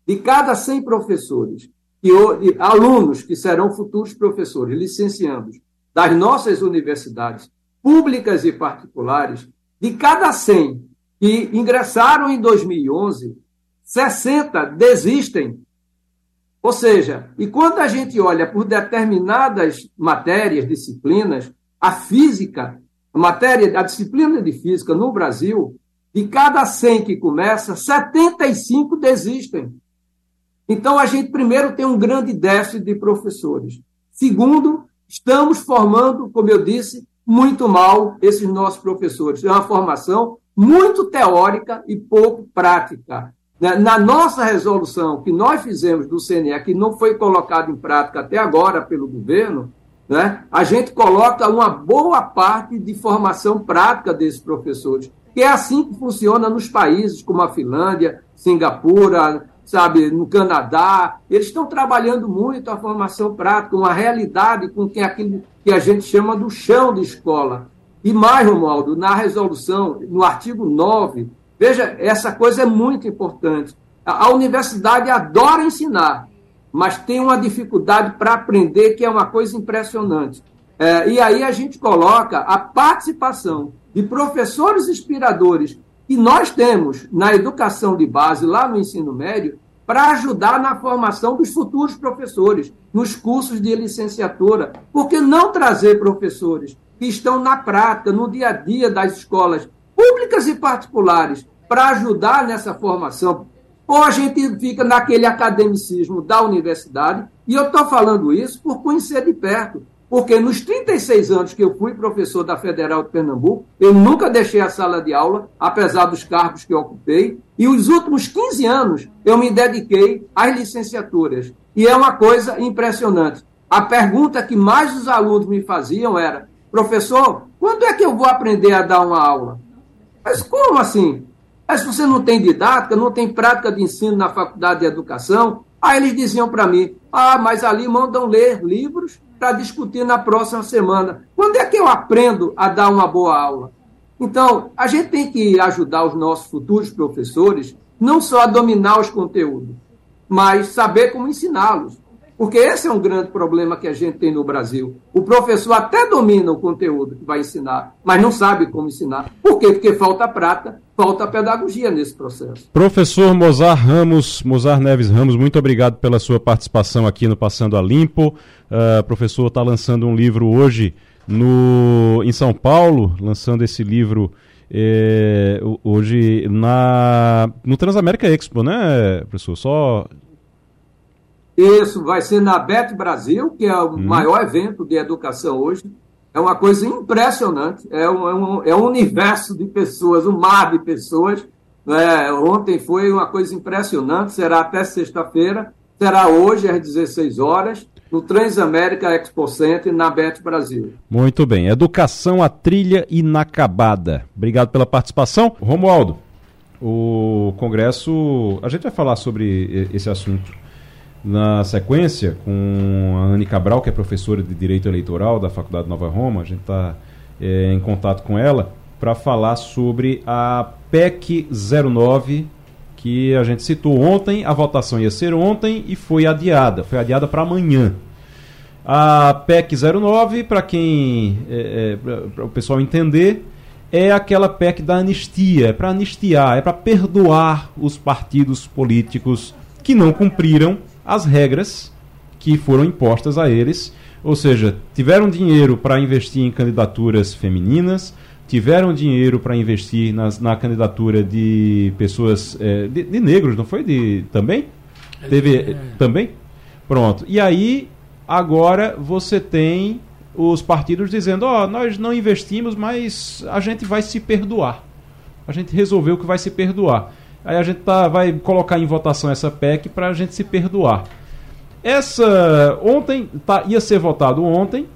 De cada 100 professores, e alunos que serão futuros professores, licenciados, das nossas universidades públicas e particulares, de cada 100 que ingressaram em 2011, 60 desistem ou seja, e quando a gente olha por determinadas matérias, disciplinas, a física, a matéria, a disciplina de física no Brasil, de cada 100 que começa, 75 desistem. Então a gente primeiro tem um grande déficit de professores. Segundo, estamos formando, como eu disse, muito mal esses nossos professores. É uma formação muito teórica e pouco prática. Né, na nossa resolução que nós fizemos do CNE, que não foi colocado em prática até agora pelo governo, né, a gente coloca uma boa parte de formação prática desses professores, que é assim que funciona nos países como a Finlândia, Singapura, sabe, no Canadá. Eles estão trabalhando muito a formação prática, uma realidade com que aquilo que a gente chama do chão de escola. E mais, Romualdo, na resolução, no artigo 9, veja, essa coisa é muito importante. A, a universidade adora ensinar, mas tem uma dificuldade para aprender que é uma coisa impressionante. É, e aí a gente coloca a participação de professores inspiradores que nós temos na educação de base, lá no ensino médio, para ajudar na formação dos futuros professores, nos cursos de licenciatura. Por que não trazer professores que estão na prática, no dia a dia das escolas públicas e particulares, para ajudar nessa formação? Ou a gente fica naquele academicismo da universidade, e eu estou falando isso por conhecer de perto porque nos 36 anos que eu fui professor da Federal de Pernambuco, eu nunca deixei a sala de aula, apesar dos cargos que ocupei, e os últimos 15 anos eu me dediquei às licenciaturas. E é uma coisa impressionante. A pergunta que mais os alunos me faziam era: professor, quando é que eu vou aprender a dar uma aula? Mas como assim? Mas você não tem didática, não tem prática de ensino na faculdade de educação? Aí eles diziam para mim: ah, mas ali mandam ler livros para discutir na próxima semana. Quando é que eu aprendo a dar uma boa aula? Então, a gente tem que ajudar os nossos futuros professores não só a dominar os conteúdos, mas saber como ensiná-los. Porque esse é um grande problema que a gente tem no Brasil. O professor até domina o conteúdo que vai ensinar, mas não sabe como ensinar. Por quê? Porque falta prata, falta pedagogia nesse processo. Professor Mozar Ramos, Mozar Neves Ramos, muito obrigado pela sua participação aqui no Passando a Limpo. Uh, professor está lançando um livro hoje no, em São Paulo, lançando esse livro é, hoje na, no Transamérica Expo, né, professor? Só isso vai ser na Bet Brasil, que é o hum. maior evento de educação hoje. É uma coisa impressionante. É um, é um, é um universo de pessoas, um mar de pessoas. É, ontem foi uma coisa impressionante. Será até sexta-feira. Será hoje às 16 horas no Transamérica Expo Center, na Bet Brasil. Muito bem. Educação a trilha inacabada. Obrigado pela participação. Romualdo, o Congresso. A gente vai falar sobre esse assunto na sequência, com a Anne Cabral, que é professora de Direito Eleitoral da Faculdade Nova Roma, a gente está é, em contato com ela para falar sobre a PEC 09, que a gente citou ontem. A votação ia ser ontem e foi adiada, foi adiada para amanhã. A PEC 09, para quem. É, é, para o pessoal entender, é aquela PEC da anistia, é para anistiar, é para perdoar os partidos políticos que não cumpriram as regras que foram impostas a eles. Ou seja, tiveram dinheiro para investir em candidaturas femininas, tiveram dinheiro para investir nas, na candidatura de pessoas é, de, de, negros, não foi? De também? Teve é. também? Pronto. E aí agora você tem os partidos dizendo: ó, oh, nós não investimos, mas a gente vai se perdoar. A gente resolveu que vai se perdoar. Aí a gente tá, vai colocar em votação essa PEC para a gente se perdoar. Essa ontem tá, ia ser votado ontem,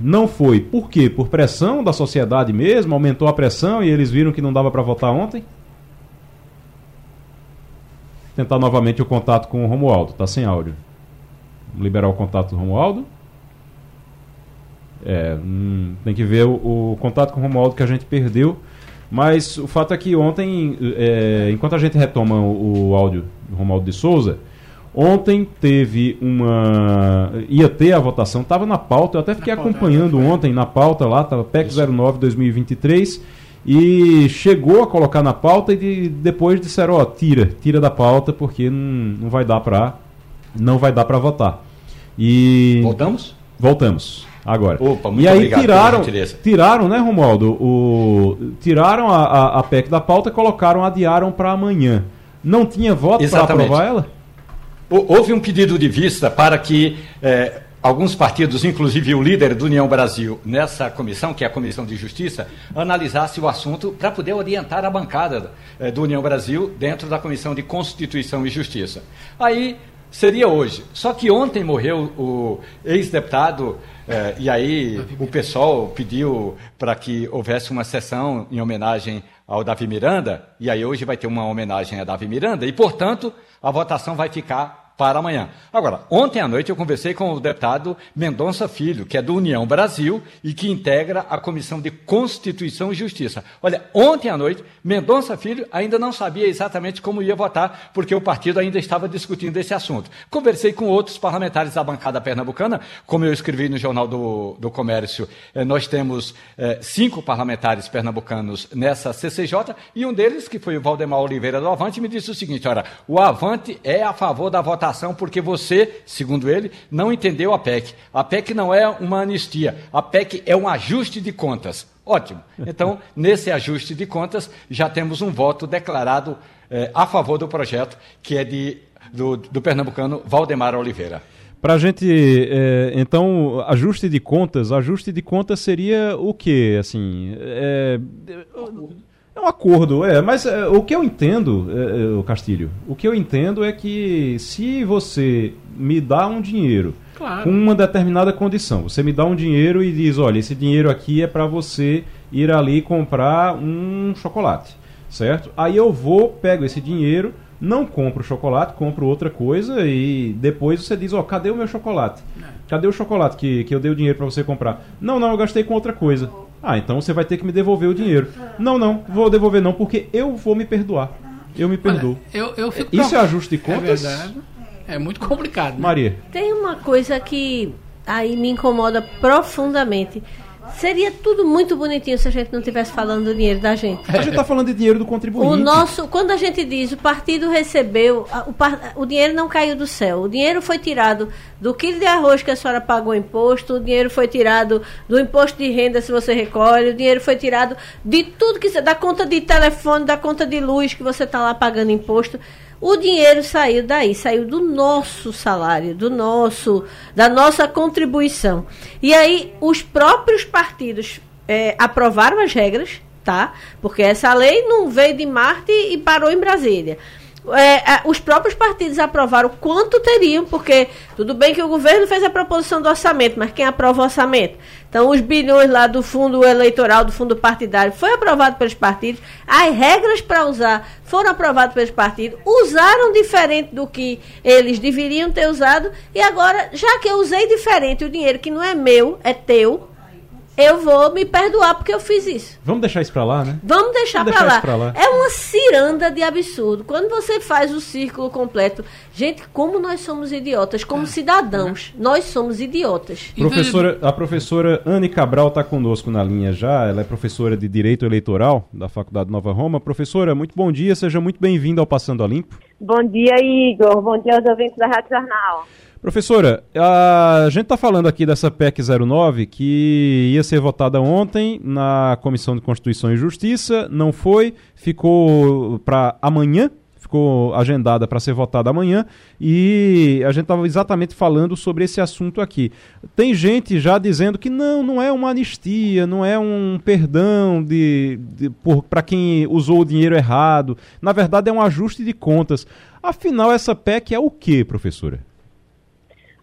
não foi. Por quê? Por pressão da sociedade mesmo, aumentou a pressão e eles viram que não dava para votar ontem. Tentar novamente o contato com o Romualdo, tá sem áudio. Liberar o contato do Romualdo. É, hum, tem que ver o, o contato com o Romualdo que a gente perdeu. Mas o fato é que ontem, é, enquanto a gente retoma o, o áudio do Romualdo de Souza, ontem teve uma. ia ter a votação, estava na pauta, eu até fiquei na acompanhando pauta, ontem na pauta lá, estava PEC 09 2023, e chegou a colocar na pauta e depois disseram, ó, tira, tira da pauta, porque não, não vai dar para não vai dar para votar. E. Voltamos? Voltamos. Agora. Opa, e aí tiraram, tiraram, né, Romualdo? O, tiraram a, a, a PEC da pauta e colocaram, adiaram para amanhã. Não tinha voto para aprovar ela? Houve um pedido de vista para que é, alguns partidos, inclusive o líder do União Brasil, nessa comissão, que é a Comissão de Justiça, analisasse o assunto para poder orientar a bancada é, do União Brasil dentro da Comissão de Constituição e Justiça. Aí seria hoje. Só que ontem morreu o ex-deputado É, e aí o pessoal pediu para que houvesse uma sessão em homenagem ao Davi Miranda, e aí hoje vai ter uma homenagem a Davi Miranda, e portanto a votação vai ficar para amanhã. Agora, ontem à noite eu conversei com o deputado Mendonça Filho, que é do União Brasil e que integra a Comissão de Constituição e Justiça. Olha, ontem à noite, Mendonça Filho ainda não sabia exatamente como ia votar, porque o partido ainda estava discutindo esse assunto. Conversei com outros parlamentares da bancada pernambucana, como eu escrevi no Jornal do, do Comércio, eh, nós temos eh, cinco parlamentares pernambucanos nessa CCJ, e um deles, que foi o Valdemar Oliveira do Avante, me disse o seguinte: olha, o Avante é a favor da votação porque você, segundo ele, não entendeu a PEC. A PEC não é uma anistia, a PEC é um ajuste de contas. Ótimo. Então, nesse ajuste de contas, já temos um voto declarado eh, a favor do projeto, que é de, do, do pernambucano Valdemar Oliveira. Para a gente, é, então, ajuste de contas, ajuste de contas seria o quê? Assim, é, é um acordo, é, mas é, o que eu entendo, é, é, o Castilho, o que eu entendo é que se você me dá um dinheiro claro. com uma determinada condição, você me dá um dinheiro e diz, olha, esse dinheiro aqui é para você ir ali comprar um chocolate, certo? Aí eu vou, pego esse dinheiro, não compro chocolate, compro outra coisa e depois você diz, ó, oh, cadê o meu chocolate? Cadê o chocolate que, que eu dei o dinheiro para você comprar? Não, não, eu gastei com outra coisa. Ah, então você vai ter que me devolver o dinheiro. Não, não, vou devolver não, porque eu vou me perdoar. Eu me perdoo. Olha, eu, eu fico Isso é ajuste de contas? É verdade. É muito complicado. Né? Maria. Tem uma coisa que aí me incomoda profundamente. Seria tudo muito bonitinho se a gente não estivesse falando do dinheiro da gente. A gente está falando de dinheiro do contribuinte. O nosso, quando a gente diz o partido recebeu, o, o dinheiro não caiu do céu. O dinheiro foi tirado do quilo de arroz que a senhora pagou imposto, o dinheiro foi tirado do imposto de renda se você recolhe, o dinheiro foi tirado de tudo que da conta de telefone, da conta de luz que você está lá pagando imposto. O dinheiro saiu daí, saiu do nosso salário, do nosso, da nossa contribuição. E aí os próprios partidos é, aprovaram as regras, tá? Porque essa lei não veio de Marte e parou em Brasília é, é, os próprios partidos aprovaram quanto teriam, porque tudo bem que o governo fez a proposição do orçamento, mas quem aprova o orçamento? Então, os bilhões lá do fundo eleitoral, do fundo partidário, foi aprovado pelos partidos, as regras para usar foram aprovadas pelos partidos, usaram diferente do que eles deveriam ter usado, e agora, já que eu usei diferente, o dinheiro que não é meu, é teu, eu vou me perdoar porque eu fiz isso. Vamos deixar isso pra lá, né? Vamos deixar, Vamos deixar pra, lá. lá. É uma ciranda de absurdo. Quando você faz o círculo completo, gente, como nós somos idiotas, como é. cidadãos, é. nós somos idiotas. Professora, a professora Anne Cabral está conosco na linha já. Ela é professora de Direito Eleitoral da Faculdade Nova Roma. Professora, muito bom dia, seja muito bem-vinda ao Passando a Limpo. Bom dia, Igor. Bom dia aos ouvintes da Rádio Jornal. Professora, a gente está falando aqui dessa PEC 09 que ia ser votada ontem na Comissão de Constituição e Justiça, não foi, ficou para amanhã, ficou agendada para ser votada amanhã e a gente estava exatamente falando sobre esse assunto aqui. Tem gente já dizendo que não, não é uma anistia, não é um perdão de, de para quem usou o dinheiro errado. Na verdade, é um ajuste de contas. Afinal, essa PEC é o que, professora?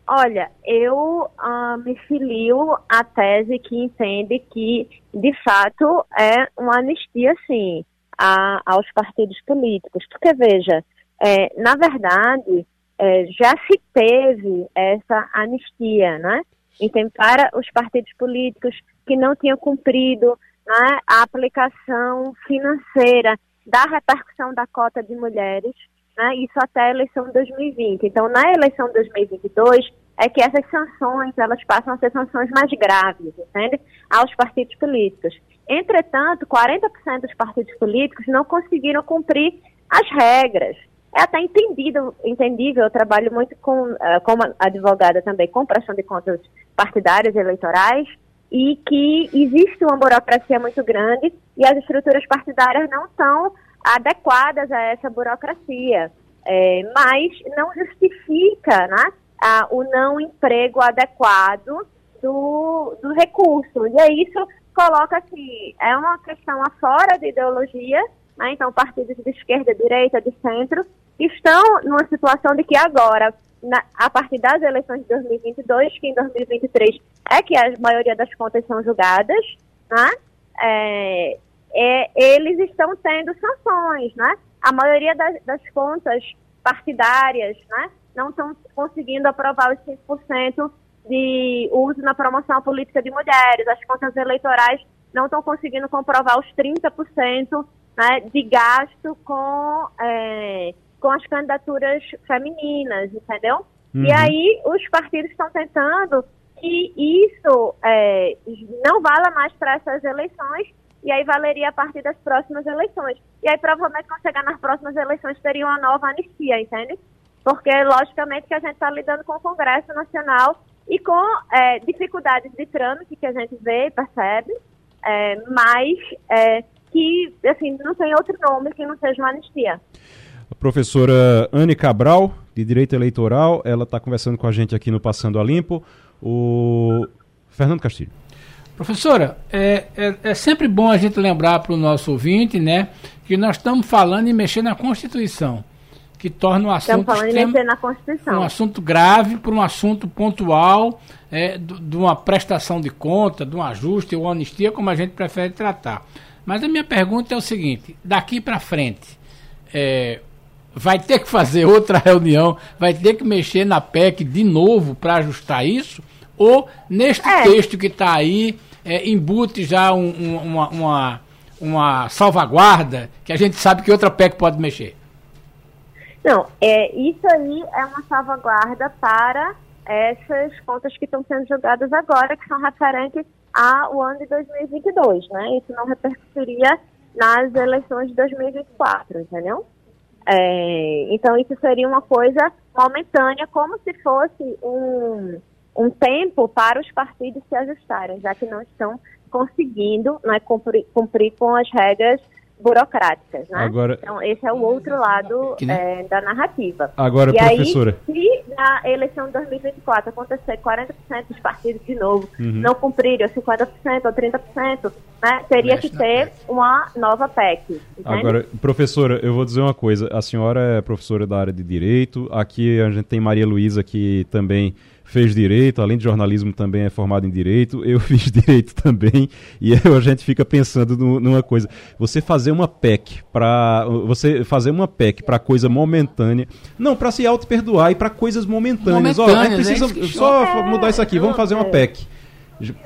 Olha, eu uh, me filio à tese que entende que, de fato, é uma anistia, sim, a, aos partidos políticos. Porque, veja, é, na verdade, é, já se teve essa anistia, né? Então, para os partidos políticos que não tinham cumprido né, a aplicação financeira da repercussão da cota de mulheres né, isso até a eleição de 2020. Então, na eleição de 2022, é que essas sanções, elas passam a ser sanções mais graves, entende? Aos partidos políticos. Entretanto, 40% dos partidos políticos não conseguiram cumprir as regras. É até entendido, entendível, eu trabalho muito com, uh, como advogada também com pressão de contas partidárias eleitorais, e que existe uma burocracia muito grande e as estruturas partidárias não estão adequadas a essa burocracia. É, mas não justifica né, a, o não emprego adequado do, do recurso. E aí isso coloca que é uma questão afora de ideologia, né, então partidos de esquerda, direita, de centro, estão numa situação de que agora, na, a partir das eleições de 2022, que em 2023 é que a maioria das contas são julgadas, né? É, é, eles estão tendo sanções, né? A maioria das, das contas partidárias, né? Não estão conseguindo aprovar os 5% de uso na promoção política de mulheres. As contas eleitorais não estão conseguindo comprovar os 30% né, de gasto com, é, com as candidaturas femininas, entendeu? Uhum. E aí os partidos estão tentando que isso é, não vala mais para essas eleições e aí valeria a partir das próximas eleições. E aí provavelmente quando chegar nas próximas eleições teria uma nova anistia, entende? Porque logicamente que a gente está lidando com o Congresso Nacional e com é, dificuldades de trâmite que a gente vê e percebe, é, mas é, que assim não tem outro nome que não seja uma anistia. A professora Anne Cabral, de Direito Eleitoral, ela está conversando com a gente aqui no Passando a Limpo. O Fernando Castilho. Professora, é, é, é sempre bom a gente lembrar para o nosso ouvinte, né, que nós estamos falando em mexer na Constituição, que torna o assunto extremo, um assunto grave para um assunto pontual, é, de uma prestação de conta, de um ajuste ou anistia, como a gente prefere tratar. Mas a minha pergunta é o seguinte: daqui para frente, é, vai ter que fazer outra reunião, vai ter que mexer na PEC de novo para ajustar isso? Ou neste é. texto que está aí, é, embute já um, um, uma, uma, uma, salvaguarda que a gente sabe que outra PEC pode mexer? Não, é, isso aí é uma salvaguarda para essas contas que estão sendo julgadas agora, que são referentes ao ano de 2022, né? Isso não repercutiria nas eleições de 2024, entendeu? É, então, isso seria uma coisa momentânea, como se fosse um, um tempo para os partidos se ajustarem, já que não estão conseguindo né, cumprir, cumprir com as regras burocráticas, né? Agora, então, esse é o outro lado é, da narrativa. Agora, e professora... aí, se na eleição de 2024 acontecer 40% dos partidos de novo uhum. não cumprirem, ou 50% ou 30%, né, teria Mexe que ter uma nova PEC. Entende? Agora, professora, eu vou dizer uma coisa. A senhora é professora da área de Direito. Aqui a gente tem Maria Luísa, que também fez direito, além de jornalismo também é formado em direito, eu fiz direito também, e a gente fica pensando no, numa coisa, você fazer uma PEC para você fazer uma PEC para coisa momentânea, não, para se auto-perdoar e para coisas momentâneas. Ó, oh, precisa é só mudar isso aqui, vamos fazer uma PEC.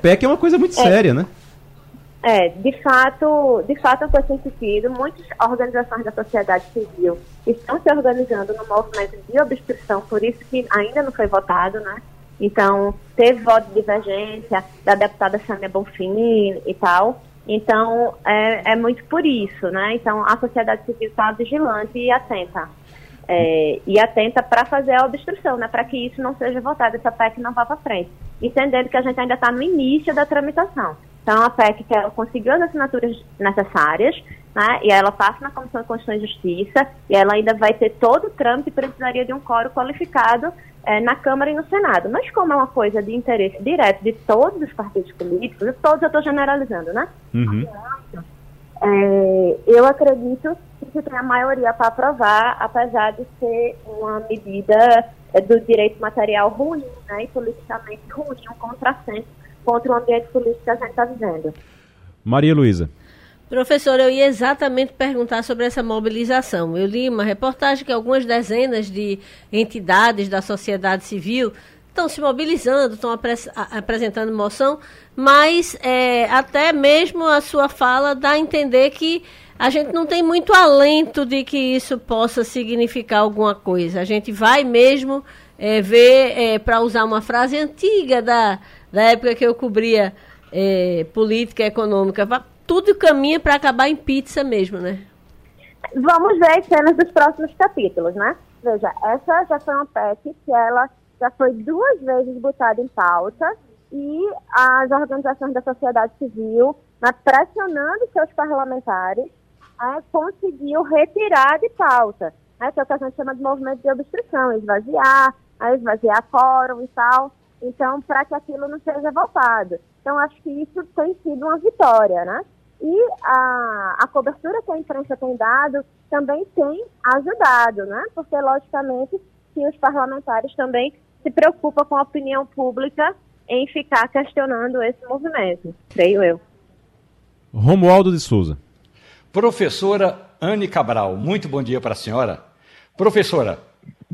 PEC é uma coisa muito é. séria, né? É, de fato, de fato foi sentido. Muitas organizações da sociedade civil estão se organizando no movimento de obstrução, por isso que ainda não foi votado, né? Então, teve voto de divergência da deputada Sânia Bonfim e tal. Então, é, é muito por isso, né? Então, a sociedade civil está vigilante e atenta. É, e atenta para fazer a obstrução, né? Para que isso não seja votado, essa PEC não vá para frente. Entendendo que a gente ainda está no início da tramitação. Então, a PEC que ela conseguiu as assinaturas necessárias, né? E ela passa na Comissão de Constituição e Justiça, e ela ainda vai ter todo o trâmite e precisaria de um coro qualificado é, na Câmara e no Senado. Mas como é uma coisa de interesse direto de todos os partidos políticos, todos eu estou generalizando, né? Uhum. É, eu acredito que se tem a maioria para aprovar, apesar de ser uma medida é, do direito material ruim, né, e politicamente ruim, um contrassenso contra o ambiente político que a gente está vivendo. Maria Luísa. Professor, eu ia exatamente perguntar sobre essa mobilização. Eu li uma reportagem que algumas dezenas de entidades da sociedade civil estão se mobilizando, estão apres apresentando moção, mas é, até mesmo a sua fala dá a entender que a gente não tem muito alento de que isso possa significar alguma coisa. A gente vai mesmo é, ver, é, para usar uma frase antiga da, da época que eu cobria é, política econômica, tudo caminha para acabar em pizza mesmo, né? Vamos ver as cenas dos próximos capítulos, né? Veja, essa já foi uma PEC que ela já foi duas vezes botada em pauta e as organizações da sociedade civil, né, pressionando seus parlamentares, né, conseguiu retirar de pauta, né, que é o que a gente chama de movimento de obstrução, esvaziar, né, esvaziar fórum e tal. Então, para que aquilo não seja votado. Então, acho que isso tem sido uma vitória, né? E a, a cobertura que a imprensa tem dado também tem ajudado, né? Porque, logicamente, que os parlamentares também se preocupam com a opinião pública em ficar questionando esse movimento, creio eu. Romualdo de Souza. Professora Anne Cabral, muito bom dia para a senhora. Professora,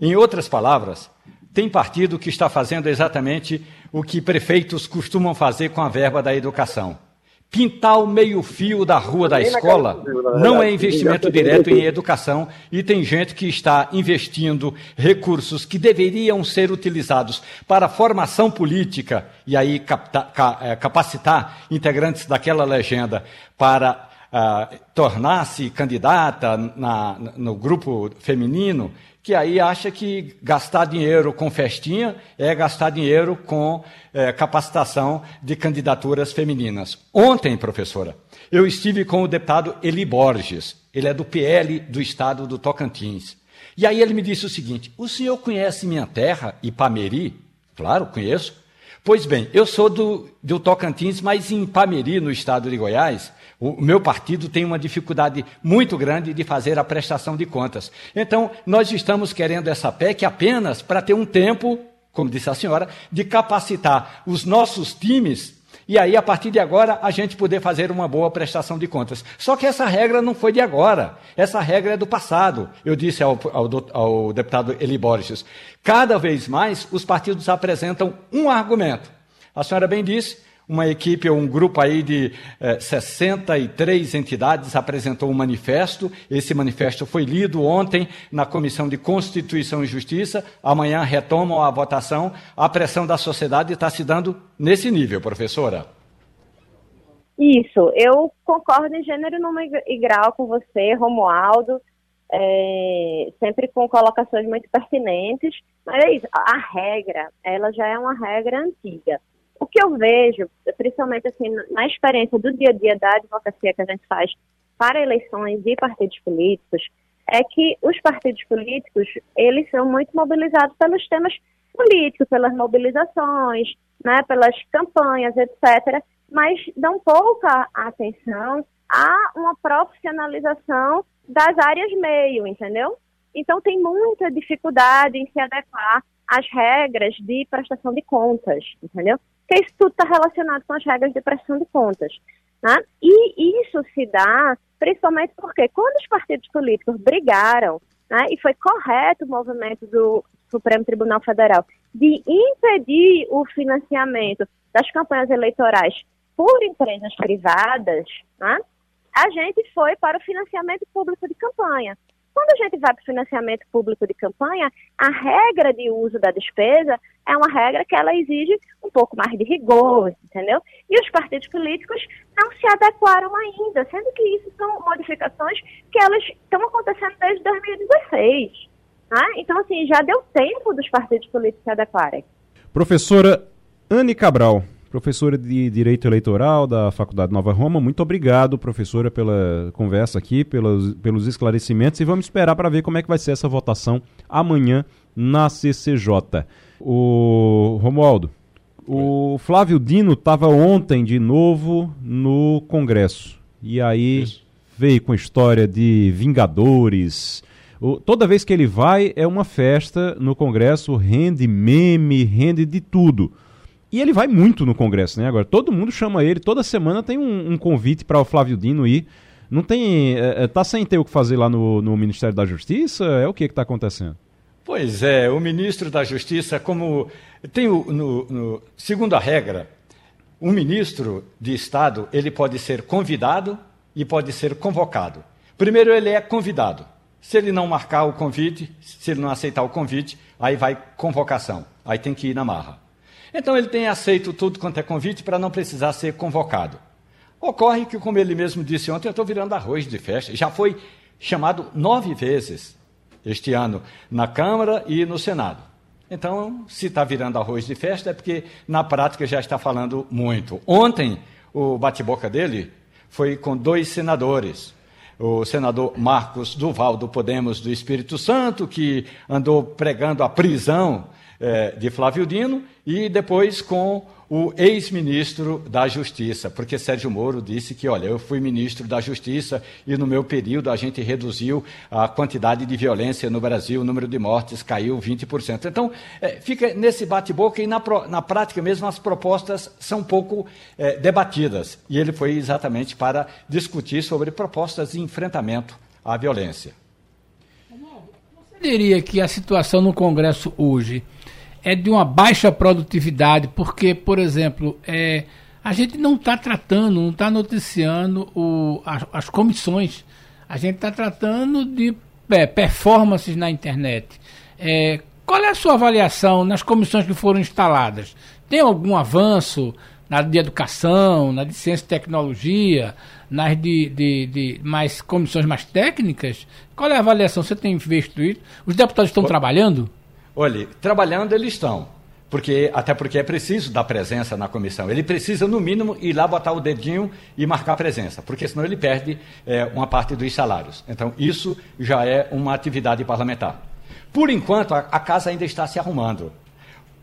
em outras palavras, tem partido que está fazendo exatamente o que prefeitos costumam fazer com a verba da educação. Pintar o meio-fio da rua da escola não é investimento direto em educação e tem gente que está investindo recursos que deveriam ser utilizados para formação política e aí eh, capacitar integrantes daquela legenda para uh, tornar-se candidata na, no grupo feminino que aí acha que gastar dinheiro com festinha é gastar dinheiro com é, capacitação de candidaturas femininas. Ontem, professora, eu estive com o deputado Eli Borges, ele é do PL do estado do Tocantins. E aí ele me disse o seguinte: o senhor conhece minha terra, Ipameri? Claro, conheço. Pois bem, eu sou do, do Tocantins, mas em Ipameri, no estado de Goiás, o meu partido tem uma dificuldade muito grande de fazer a prestação de contas. Então, nós estamos querendo essa PEC apenas para ter um tempo, como disse a senhora, de capacitar os nossos times e aí, a partir de agora, a gente poder fazer uma boa prestação de contas. Só que essa regra não foi de agora. Essa regra é do passado. Eu disse ao, ao, ao deputado Eli Borges. Cada vez mais, os partidos apresentam um argumento. A senhora bem disse, uma equipe, um grupo aí de eh, 63 entidades apresentou um manifesto. Esse manifesto foi lido ontem na Comissão de Constituição e Justiça. Amanhã retomam a votação. A pressão da sociedade está se dando nesse nível, professora. Isso, eu concordo em gênero, e grau com você, Romualdo, é, sempre com colocações muito pertinentes, mas é isso, a regra, ela já é uma regra antiga. Que eu vejo, principalmente assim, na experiência do dia a dia da advocacia que a gente faz para eleições e partidos políticos, é que os partidos políticos, eles são muito mobilizados pelos temas políticos, pelas mobilizações, né, pelas campanhas, etc., mas dão pouca atenção a uma profissionalização das áreas meio, entendeu? Então tem muita dificuldade em se adequar às regras de prestação de contas, entendeu? Porque isso tudo está relacionado com as regras de prestação de contas. Né? E isso se dá principalmente porque quando os partidos políticos brigaram, né, e foi correto o movimento do Supremo Tribunal Federal de impedir o financiamento das campanhas eleitorais por empresas privadas, né, a gente foi para o financiamento público de campanha. Quando a gente vai para o financiamento público de campanha, a regra de uso da despesa é uma regra que ela exige um pouco mais de rigor, entendeu? E os partidos políticos não se adequaram ainda, sendo que isso são modificações que elas estão acontecendo desde 2016. Né? Então, assim, já deu tempo dos partidos políticos se adequarem. Professora Anne Cabral, professora de Direito Eleitoral da Faculdade Nova Roma. Muito obrigado, professora, pela conversa aqui, pelos, pelos esclarecimentos e vamos esperar para ver como é que vai ser essa votação amanhã na CCJ. O Romualdo, o Flávio Dino estava ontem de novo no Congresso e aí Isso. veio com história de Vingadores. O, toda vez que ele vai é uma festa no Congresso, rende meme, rende de tudo. E ele vai muito no Congresso, né? Agora, todo mundo chama ele, toda semana tem um, um convite para o Flávio Dino ir. Não tem. É, é, tá sem ter o que fazer lá no, no Ministério da Justiça? É o que está acontecendo? Pois é, o ministro da Justiça, como tem o, no, no, segundo a regra, um ministro de Estado ele pode ser convidado e pode ser convocado. Primeiro ele é convidado. Se ele não marcar o convite, se ele não aceitar o convite, aí vai convocação. Aí tem que ir na marra. Então ele tem aceito tudo quanto é convite para não precisar ser convocado. Ocorre que, como ele mesmo disse ontem, eu estou virando arroz de festa. Já foi chamado nove vezes este ano na Câmara e no Senado. Então, se está virando arroz de festa, é porque na prática já está falando muito. Ontem, o bate-boca dele foi com dois senadores. O senador Marcos Duval, do Podemos do Espírito Santo, que andou pregando a prisão é, de Flávio Dino e depois com o ex-ministro da Justiça, porque Sérgio Moro disse que, olha, eu fui ministro da Justiça e no meu período a gente reduziu a quantidade de violência no Brasil, o número de mortes caiu 20%. Então, é, fica nesse bate-boca e na, na, prática mesmo as propostas são pouco é, debatidas. E ele foi exatamente para discutir sobre propostas de enfrentamento à violência. Você diria que a situação no Congresso hoje é de uma baixa produtividade, porque, por exemplo, é, a gente não está tratando, não está noticiando o, as, as, comissões. A gente está tratando de é, performances na internet. É, qual é a sua avaliação nas comissões que foram instaladas? Tem algum avanço na de educação, na de ciência e tecnologia, nas de, de, de mais comissões mais técnicas? Qual é a avaliação? Você tem visto isso? Os deputados estão trabalhando? Olhe, trabalhando eles estão. Porque, até porque é preciso dar presença na comissão. Ele precisa, no mínimo, ir lá botar o dedinho e marcar presença, porque senão ele perde é, uma parte dos salários. Então, isso já é uma atividade parlamentar. Por enquanto, a, a casa ainda está se arrumando.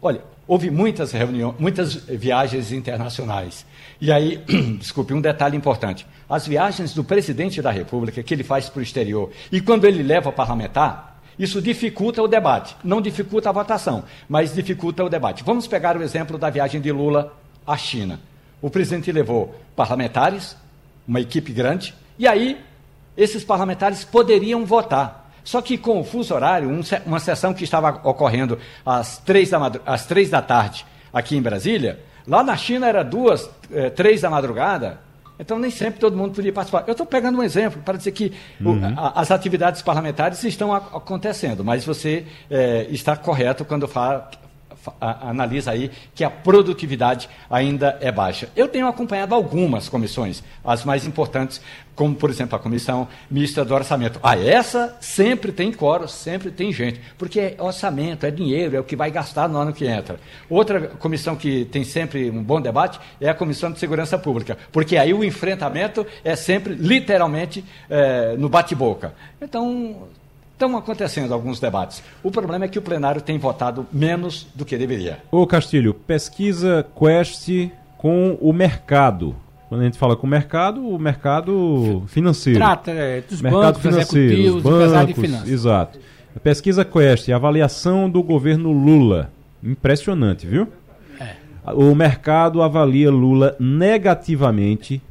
Olha, houve muitas reuniões, muitas viagens internacionais. E aí, desculpe, um detalhe importante: as viagens do presidente da República que ele faz para o exterior e quando ele leva parlamentar, isso dificulta o debate. Não dificulta a votação, mas dificulta o debate. Vamos pegar o exemplo da viagem de Lula à China. O presidente levou parlamentares, uma equipe grande, e aí esses parlamentares poderiam votar. Só que com o fuso horário, um, uma sessão que estava ocorrendo às três, da, às três da tarde aqui em Brasília, lá na China era duas, eh, três da madrugada, então, nem sempre todo mundo podia participar. Eu estou pegando um exemplo para dizer que uhum. o, a, as atividades parlamentares estão a, acontecendo, mas você é, está correto quando fala, analisa aí que a produtividade ainda é baixa. Eu tenho acompanhado algumas comissões, as mais importantes, como, por exemplo, a Comissão Mista do Orçamento. Ah, essa sempre tem quórum, sempre tem gente, porque é orçamento, é dinheiro, é o que vai gastar no ano que entra. Outra comissão que tem sempre um bom debate é a Comissão de Segurança Pública, porque aí o enfrentamento é sempre, literalmente, é, no bate-boca. Então, Estão acontecendo alguns debates. O problema é que o plenário tem votado menos do que deveria. Ô Castilho, pesquisa Quest com o mercado. Quando a gente fala com o mercado, o mercado financeiro. Trata é, dos mercado bancos, financeiro, bancos, finanças. Exato. A pesquisa Quest, avaliação do governo Lula. Impressionante, viu? É. O mercado avalia Lula negativamente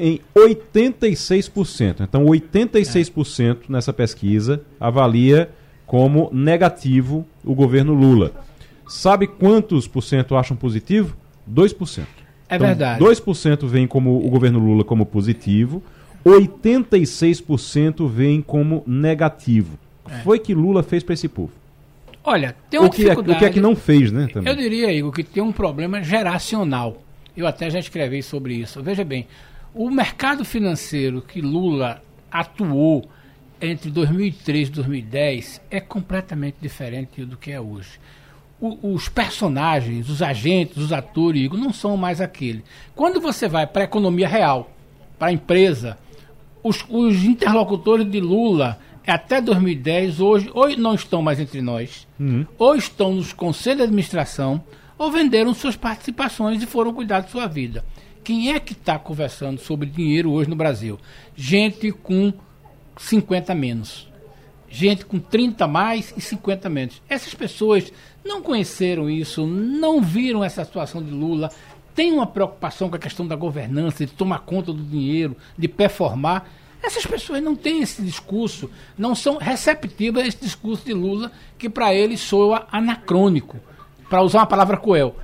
em 86%. Então, 86% nessa pesquisa avalia como negativo o governo Lula. Sabe quantos por cento acham positivo? 2%. É então, verdade. 2% veem como o governo Lula como positivo, 86% veem como negativo. O que é. foi que Lula fez para esse povo? Olha, tem uma o que, é, o que é que não fez, né? Também. Eu diria, Igor, que tem um problema geracional. Eu até já escrevi sobre isso. Veja bem, o mercado financeiro que Lula atuou entre 2003 e 2010 é completamente diferente do que é hoje. O, os personagens, os agentes, os atores, não são mais aquele. Quando você vai para a economia real, para a empresa, os, os, interlocutores de Lula até 2010 hoje ou não estão mais entre nós, uhum. ou estão nos conselhos de administração, ou venderam suas participações e foram cuidar de sua vida. Quem é que está conversando sobre dinheiro hoje no Brasil? Gente com 50 menos. Gente com 30 mais e 50 menos. Essas pessoas não conheceram isso, não viram essa situação de Lula, têm uma preocupação com a questão da governança, de tomar conta do dinheiro, de performar. Essas pessoas não têm esse discurso, não são receptivas a esse discurso de Lula, que para eles soa anacrônico para usar uma palavra cruel,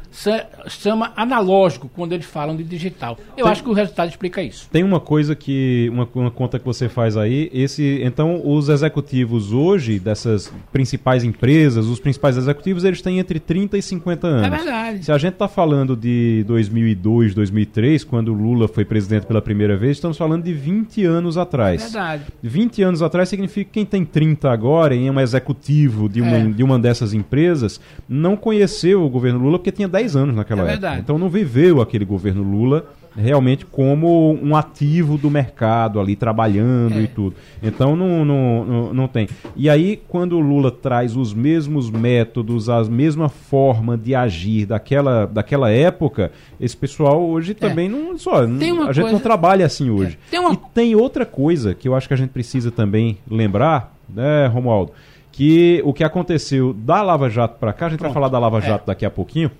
chama analógico quando eles falam de digital. Eu Tem, acho que o resultado explica isso. Tem uma coisa que uma, uma, conta que você faz aí, esse então os executivos hoje dessas principais empresas, os principais executivos, eles têm entre 30 e 50 anos. É verdade. Se a gente está falando de 2002, 2003, quando Lula foi presidente pela primeira vez, estamos falando de 20 anos atrás. É verdade. 20 anos atrás significa que quem tem 30 agora e é um executivo de uma, é. de uma dessas empresas não conhece conheceu o governo Lula porque tinha 10 anos naquela é época. Verdade. Então não viveu aquele governo Lula realmente como um ativo do mercado ali, trabalhando é. e tudo. Então não, não, não, não, tem. E aí, quando o Lula traz os mesmos métodos, a mesma forma de agir daquela, daquela época, esse pessoal hoje é. também não. Só, a coisa... gente não trabalha assim hoje. É. Tem uma... E tem outra coisa que eu acho que a gente precisa também lembrar, né, Romualdo? Que o que aconteceu da Lava Jato para cá, a gente Pronto. vai falar da Lava Jato é. daqui a pouquinho,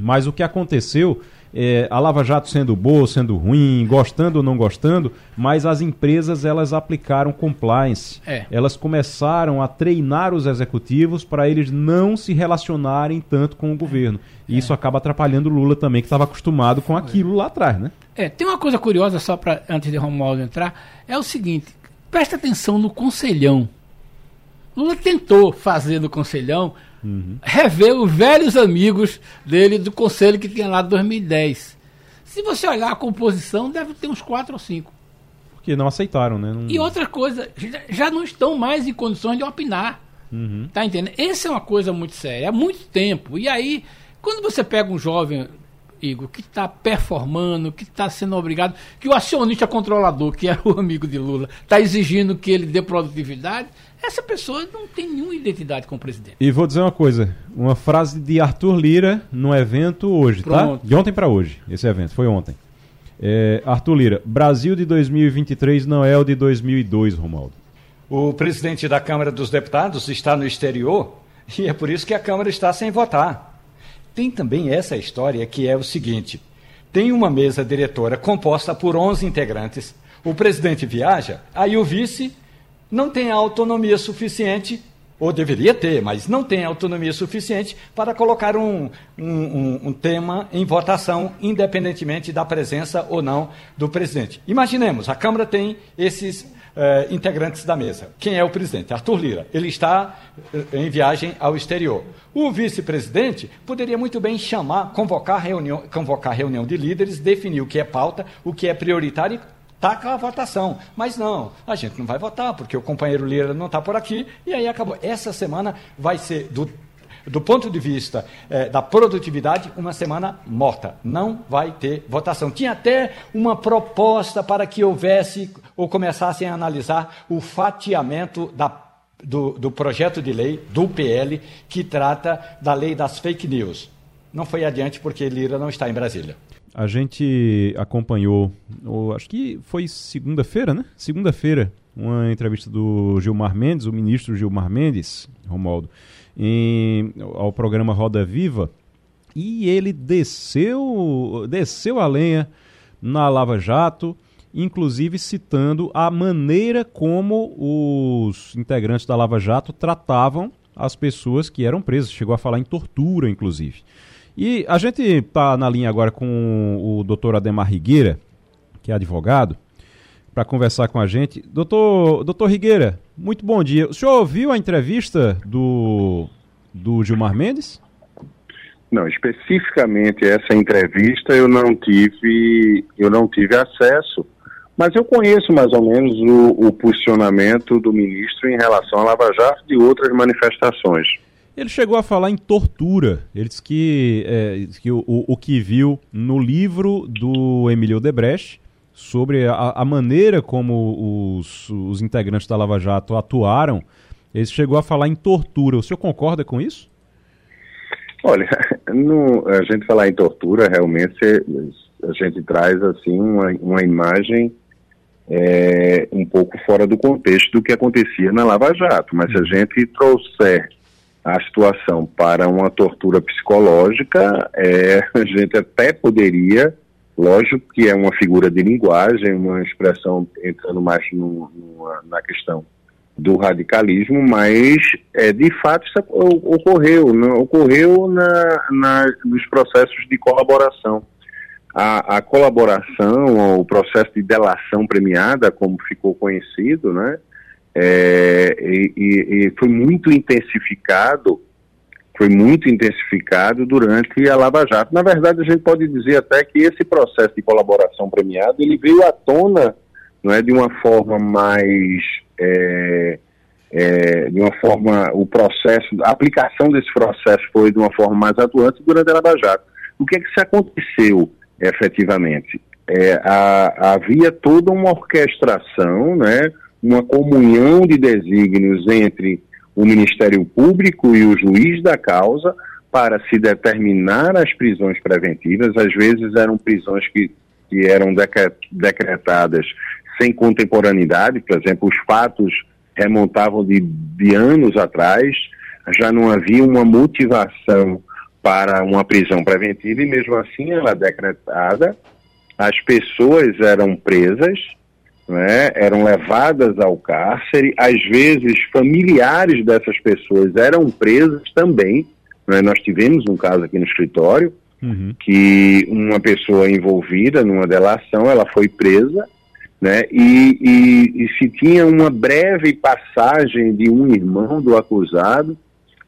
mas o que aconteceu é, a Lava Jato sendo boa, sendo ruim, gostando ou não gostando, mas as empresas elas aplicaram compliance. É. Elas começaram a treinar os executivos para eles não se relacionarem tanto com o governo. E é. isso acaba atrapalhando o Lula também, que estava acostumado com aquilo lá atrás, né? É, tem uma coisa curiosa só para antes de Romualdo entrar, é o seguinte, presta atenção no conselhão. Lula tentou fazer no conselhão uhum. rever os velhos amigos dele do conselho que tinha lá de 2010. Se você olhar a composição, deve ter uns quatro ou cinco. Porque não aceitaram, né? Não... E outra coisa, já não estão mais em condições de opinar. Uhum. Tá entendendo? Essa é uma coisa muito séria, há muito tempo. E aí, quando você pega um jovem, Igor, que está performando, que está sendo obrigado, que o acionista controlador, que é o amigo de Lula, está exigindo que ele dê produtividade, essa pessoa não tem nenhuma identidade com o presidente. E vou dizer uma coisa, uma frase de Arthur Lira no evento hoje, tá? Pronto. tá? De ontem para hoje, esse evento, foi ontem. É, Arthur Lira, Brasil de 2023 não é o de 2002, Romualdo. O presidente da Câmara dos Deputados está no exterior e é por isso que a Câmara está sem votar. Tem também essa história que é o seguinte: tem uma mesa diretora composta por 11 integrantes. O presidente viaja, aí o vice não tem autonomia suficiente, ou deveria ter, mas não tem autonomia suficiente para colocar um, um, um, um tema em votação, independentemente da presença ou não do presidente. Imaginemos, a Câmara tem esses Uh, integrantes da mesa. Quem é o presidente? Arthur Lira. Ele está uh, em viagem ao exterior. O vice-presidente poderia muito bem chamar, convocar reunião, convocar reunião de líderes, definir o que é pauta, o que é prioritário taca a votação. Mas não, a gente não vai votar, porque o companheiro Lira não está por aqui, e aí acabou. Essa semana vai ser, do, do ponto de vista eh, da produtividade, uma semana morta. Não vai ter votação. Tinha até uma proposta para que houvesse ou começassem a analisar o fatiamento da do, do, projeto de lei, do PL, que trata da lei das fake news. Não foi adiante porque Lira não está em Brasília. A gente acompanhou, ou, acho que foi segunda-feira, né? Segunda-feira, uma entrevista do Gilmar Mendes, o ministro Gilmar Mendes, Romualdo, em, ao programa Roda Viva, e ele desceu, desceu a lenha na Lava Jato, inclusive citando a maneira como os integrantes da Lava Jato tratavam as pessoas que eram presas. Chegou a falar em tortura, inclusive. E a gente está na linha agora com o doutor Ademar Rigueira, que é advogado, para conversar com a gente. Doutor, doutor Rigueira, muito bom dia. O senhor ouviu a entrevista do, do Gilmar Mendes? Não, especificamente essa entrevista eu não tive, eu não tive acesso, mas eu conheço mais ou menos o, o posicionamento do ministro em relação à Lava Jato e outras manifestações. Ele chegou a falar em tortura. Ele disse que, é, que o, o, que viu no livro do Emílio Debrecht sobre a, a maneira como os, os, integrantes da Lava Jato atuaram, ele chegou a falar em tortura. O senhor concorda com isso? Olha, no, a gente falar em tortura, realmente a gente traz assim uma, uma imagem é, um pouco fora do contexto do que acontecia na Lava Jato. Mas se a uhum. gente trouxer a situação para uma tortura psicológica, é, a gente até poderia, lógico que é uma figura de linguagem, uma expressão entrando mais no, no, na questão do radicalismo, mas é, de fato isso ocorreu, não, ocorreu na, na, nos processos de colaboração. A, a colaboração, o processo de delação premiada, como ficou conhecido, né, é, e, e, foi muito intensificado, foi muito intensificado durante a Lava Jato. Na verdade, a gente pode dizer até que esse processo de colaboração premiada ele veio à tona, não é, de uma forma mais é, é, de uma forma, o processo, a aplicação desse processo foi de uma forma mais atuante durante a Lava Jato. O que é que se aconteceu efetivamente? é, a, havia toda uma orquestração, né, uma comunhão de desígnios entre o Ministério Público e o juiz da causa para se determinar as prisões preventivas. Às vezes eram prisões que, que eram decretadas sem contemporaneidade, por exemplo, os fatos remontavam de, de anos atrás, já não havia uma motivação para uma prisão preventiva e mesmo assim ela é decretada, as pessoas eram presas, né, eram levadas ao cárcere, às vezes familiares dessas pessoas eram presas também. Né, nós tivemos um caso aqui no escritório uhum. que uma pessoa envolvida numa delação, ela foi presa, né, e, e, e se tinha uma breve passagem de um irmão do acusado,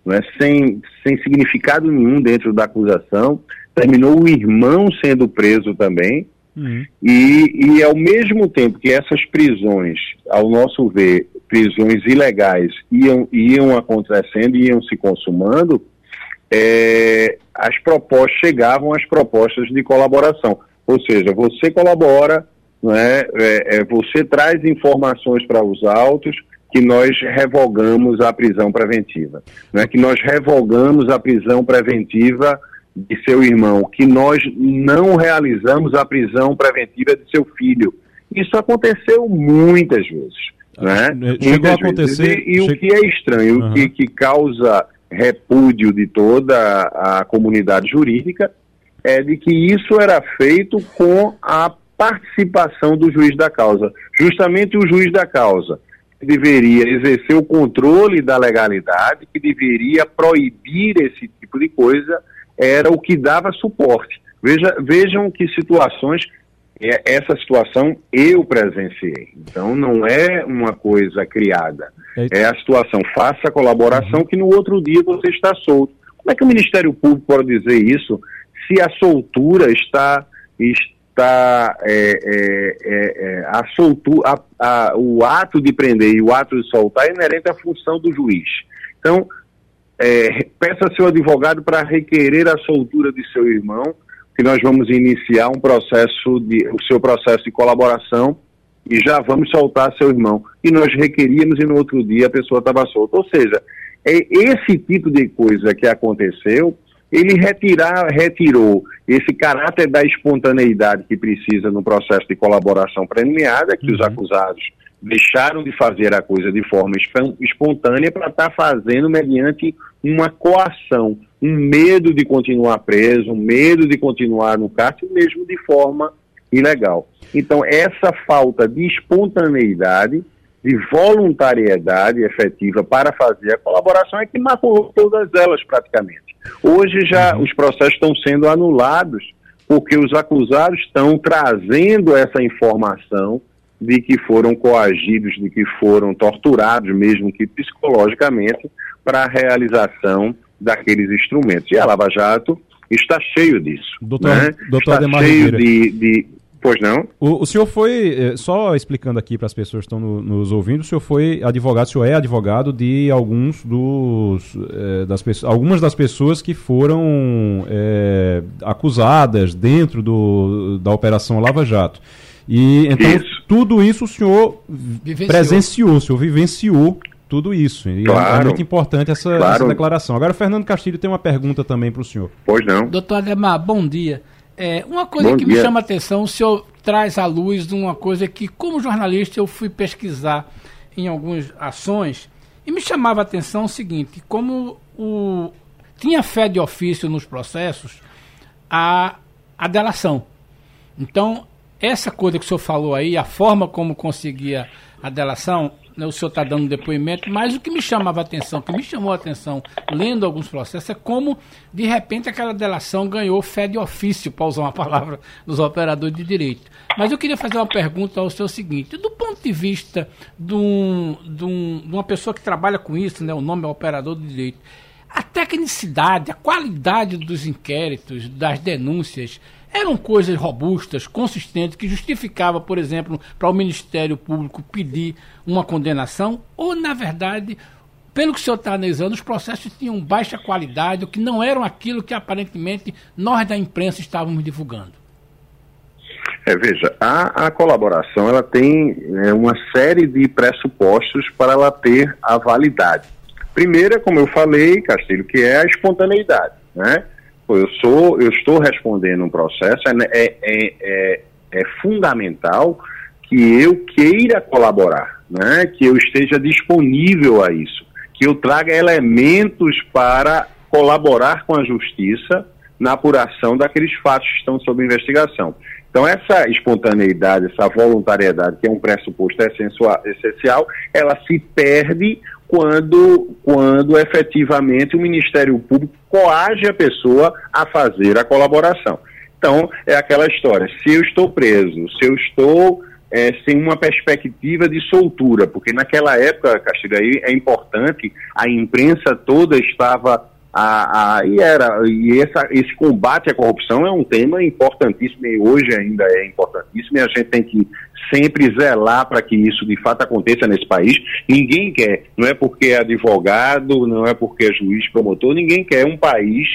né, sem, sem significado nenhum dentro da acusação, terminou o irmão sendo preso também, Uhum. E, e ao mesmo tempo que essas prisões, ao nosso ver, prisões ilegais iam, iam acontecendo, iam se consumando, é, as propostas chegavam as propostas de colaboração. Ou seja, você colabora, né, é, é, você traz informações para os autos que nós revogamos a prisão preventiva, né, que nós revogamos a prisão preventiva de seu irmão que nós não realizamos a prisão preventiva de seu filho. Isso aconteceu muitas vezes. Né? Chegou muitas a acontecer. Vezes. E, e o que é estranho, uhum. o que, que causa repúdio de toda a comunidade jurídica é de que isso era feito com a participação do juiz da causa. Justamente o juiz da causa deveria exercer o controle da legalidade, que deveria proibir esse tipo de coisa, era o que dava suporte. Veja, vejam que situações, é, essa situação eu presenciei. Então não é uma coisa criada. É a situação, faça a colaboração uhum. que no outro dia você está solto. Como é que o Ministério Público pode dizer isso se a soltura está, está é, é, é, é a soltura, a, a, o ato de prender e o ato de soltar é inerente à função do juiz. Então, é, peça seu advogado para requerer a soltura de seu irmão, que nós vamos iniciar um processo de o seu processo de colaboração e já vamos soltar seu irmão. E nós requeríamos e no outro dia a pessoa estava solta. Ou seja, é esse tipo de coisa que aconteceu, ele retirar, retirou esse caráter da espontaneidade que precisa no processo de colaboração premiada, que uhum. os acusados deixaram de fazer a coisa de forma espontânea para estar tá fazendo mediante uma coação, um medo de continuar preso, um medo de continuar no cárcere, mesmo de forma ilegal. Então, essa falta de espontaneidade, de voluntariedade efetiva para fazer a colaboração é que matou todas elas praticamente. Hoje já uhum. os processos estão sendo anulados porque os acusados estão trazendo essa informação de que foram coagidos, de que foram torturados, mesmo que psicologicamente, para a realização daqueles instrumentos. E a Lava Jato está cheio disso. Doutor, né? doutor está cheio de, de, Pois não? O, o senhor foi, eh, só explicando aqui para as pessoas que estão no, nos ouvindo, o senhor foi advogado, o senhor é advogado de alguns dos, é, das pessoas, algumas das pessoas que foram é, acusadas dentro do, da Operação Lava Jato. E então isso. Tudo isso o senhor vivenciou. presenciou, o senhor vivenciou tudo isso. E é claro. é, muito importante essa, claro. essa, declaração. Agora o Fernando Castilho tem uma pergunta também para o senhor. Pois não. Doutor Ademar, bom dia. É, uma coisa bom que dia. me chama a atenção, o senhor traz à luz de uma coisa que, como jornalista, eu fui pesquisar em algumas ações e me chamava a atenção o seguinte, como o, tinha fé de ofício nos processos a, a delação. Então, essa coisa que o senhor falou aí, a forma como conseguia a delação, né, o senhor está dando depoimento, mas o que me chamava a atenção, o que me chamou a atenção lendo alguns processos, é como, de repente, aquela delação ganhou fé de ofício, para usar uma palavra dos operadores de direito. Mas eu queria fazer uma pergunta ao senhor seguinte: do ponto de vista de, um, de, um, de uma pessoa que trabalha com isso, né, o nome é operador de direito, a tecnicidade, a qualidade dos inquéritos, das denúncias, eram coisas robustas, consistentes, que justificava, por exemplo, para o Ministério Público pedir uma condenação, ou, na verdade, pelo que o senhor está analisando, os processos tinham baixa qualidade, ou que não eram aquilo que aparentemente nós da imprensa estávamos divulgando? É, veja, a, a colaboração ela tem é, uma série de pressupostos para ela ter a validade. Primeiro, como eu falei, Castilho, que é a espontaneidade, né? Eu sou, eu estou respondendo um processo, é, é, é, é, é fundamental que eu queira colaborar, né? Que eu esteja disponível a isso, que eu traga elementos para colaborar com a justiça na apuração daqueles fatos que estão sob investigação. Então, essa espontaneidade, essa voluntariedade, que é um pressuposto essencial, ela se perde quando, quando efetivamente o Ministério Público coage a pessoa a fazer a colaboração. Então, é aquela história: se eu estou preso, se eu estou é, sem uma perspectiva de soltura, porque naquela época, Castilho, aí é importante, a imprensa toda estava a, a, e era e essa, esse combate à corrupção é um tema importantíssimo e hoje ainda é importantíssimo e a gente tem que sempre zelar para que isso de fato aconteça nesse país. Ninguém quer, não é porque é advogado, não é porque é juiz, promotor, ninguém quer um país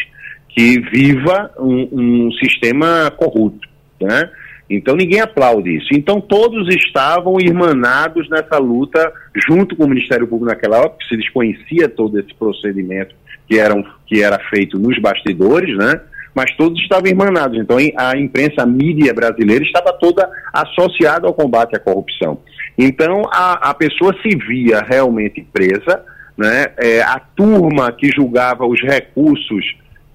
que viva um, um sistema corrupto, né? Então ninguém aplaude isso. Então todos estavam irmanados nessa luta junto com o Ministério Público naquela época, se desconhecia todo esse procedimento que, eram, que era feito nos bastidores, né? Mas todos estavam irmanados. Então a imprensa, a mídia brasileira estava toda associada ao combate à corrupção. Então a, a pessoa se via realmente presa, né? É, a turma que julgava os recursos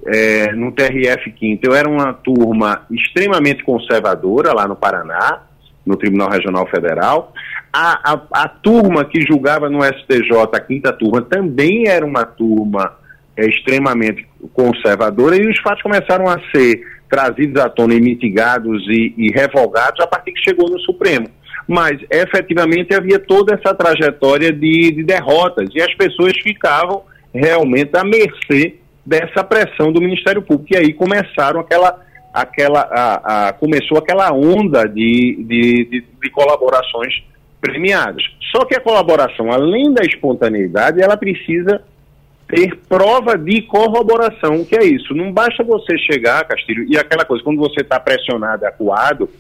é, no TRF Quinto, era uma turma extremamente conservadora lá no Paraná, no Tribunal Regional Federal. A, a, a turma que julgava no STJ, a quinta turma, também era uma turma é, extremamente conservadora e os fatos começaram a ser trazidos à tona e mitigados e, e revogados a partir que chegou no Supremo. Mas, efetivamente, havia toda essa trajetória de, de derrotas e as pessoas ficavam realmente à mercê dessa pressão do Ministério Público. E aí começaram aquela, aquela, a, a, começou aquela onda de, de, de, de, colaborações premiadas. Só que a colaboração, além da espontaneidade, ela precisa ter prova de corroboração. O que é isso? Não basta você chegar, Castilho, e aquela coisa, quando você está pressionado, acuado,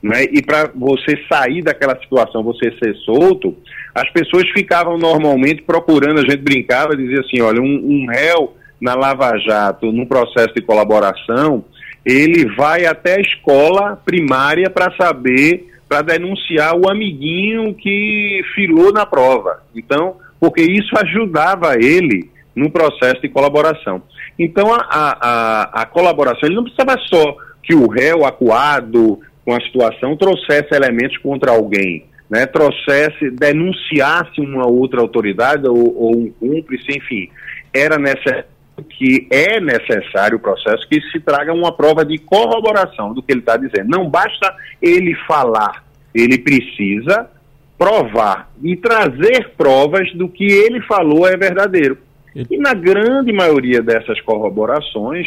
né, e para você sair daquela situação, você ser solto, as pessoas ficavam normalmente procurando, a gente brincava, dizia assim, olha, um, um réu na Lava Jato, num processo de colaboração, ele vai até a escola primária para saber, para denunciar o amiguinho que filou na prova. Então, porque isso ajudava ele no processo de colaboração. Então, a, a, a colaboração, ele não precisava só que o réu acuado com a situação trouxesse elementos contra alguém, né, trouxesse, denunciasse uma outra autoridade ou, ou um cúmplice, enfim, era necessário que é necessário o processo que se traga uma prova de corroboração do que ele está dizendo. Não basta ele falar, ele precisa provar e trazer provas do que ele falou é verdadeiro. E na grande maioria dessas corroborações,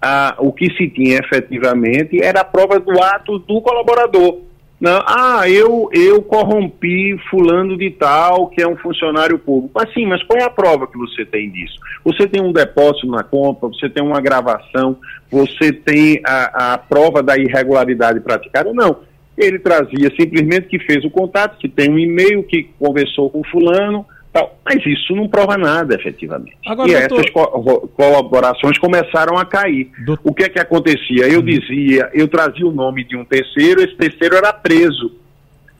ah, o que se tinha efetivamente era a prova do ato do colaborador. Não, ah, eu, eu corrompi fulano de tal, que é um funcionário público. Mas sim, mas qual é a prova que você tem disso? Você tem um depósito na compra, você tem uma gravação, você tem a, a prova da irregularidade praticada? Não. Ele trazia simplesmente que fez o contato, que tem um e-mail, que conversou com fulano, Tal. Mas isso não prova nada, efetivamente. Agora, e doutor... essas co colaborações começaram a cair. Doutor... O que é que acontecia? Eu uhum. dizia, eu trazia o nome de um terceiro, esse terceiro era preso.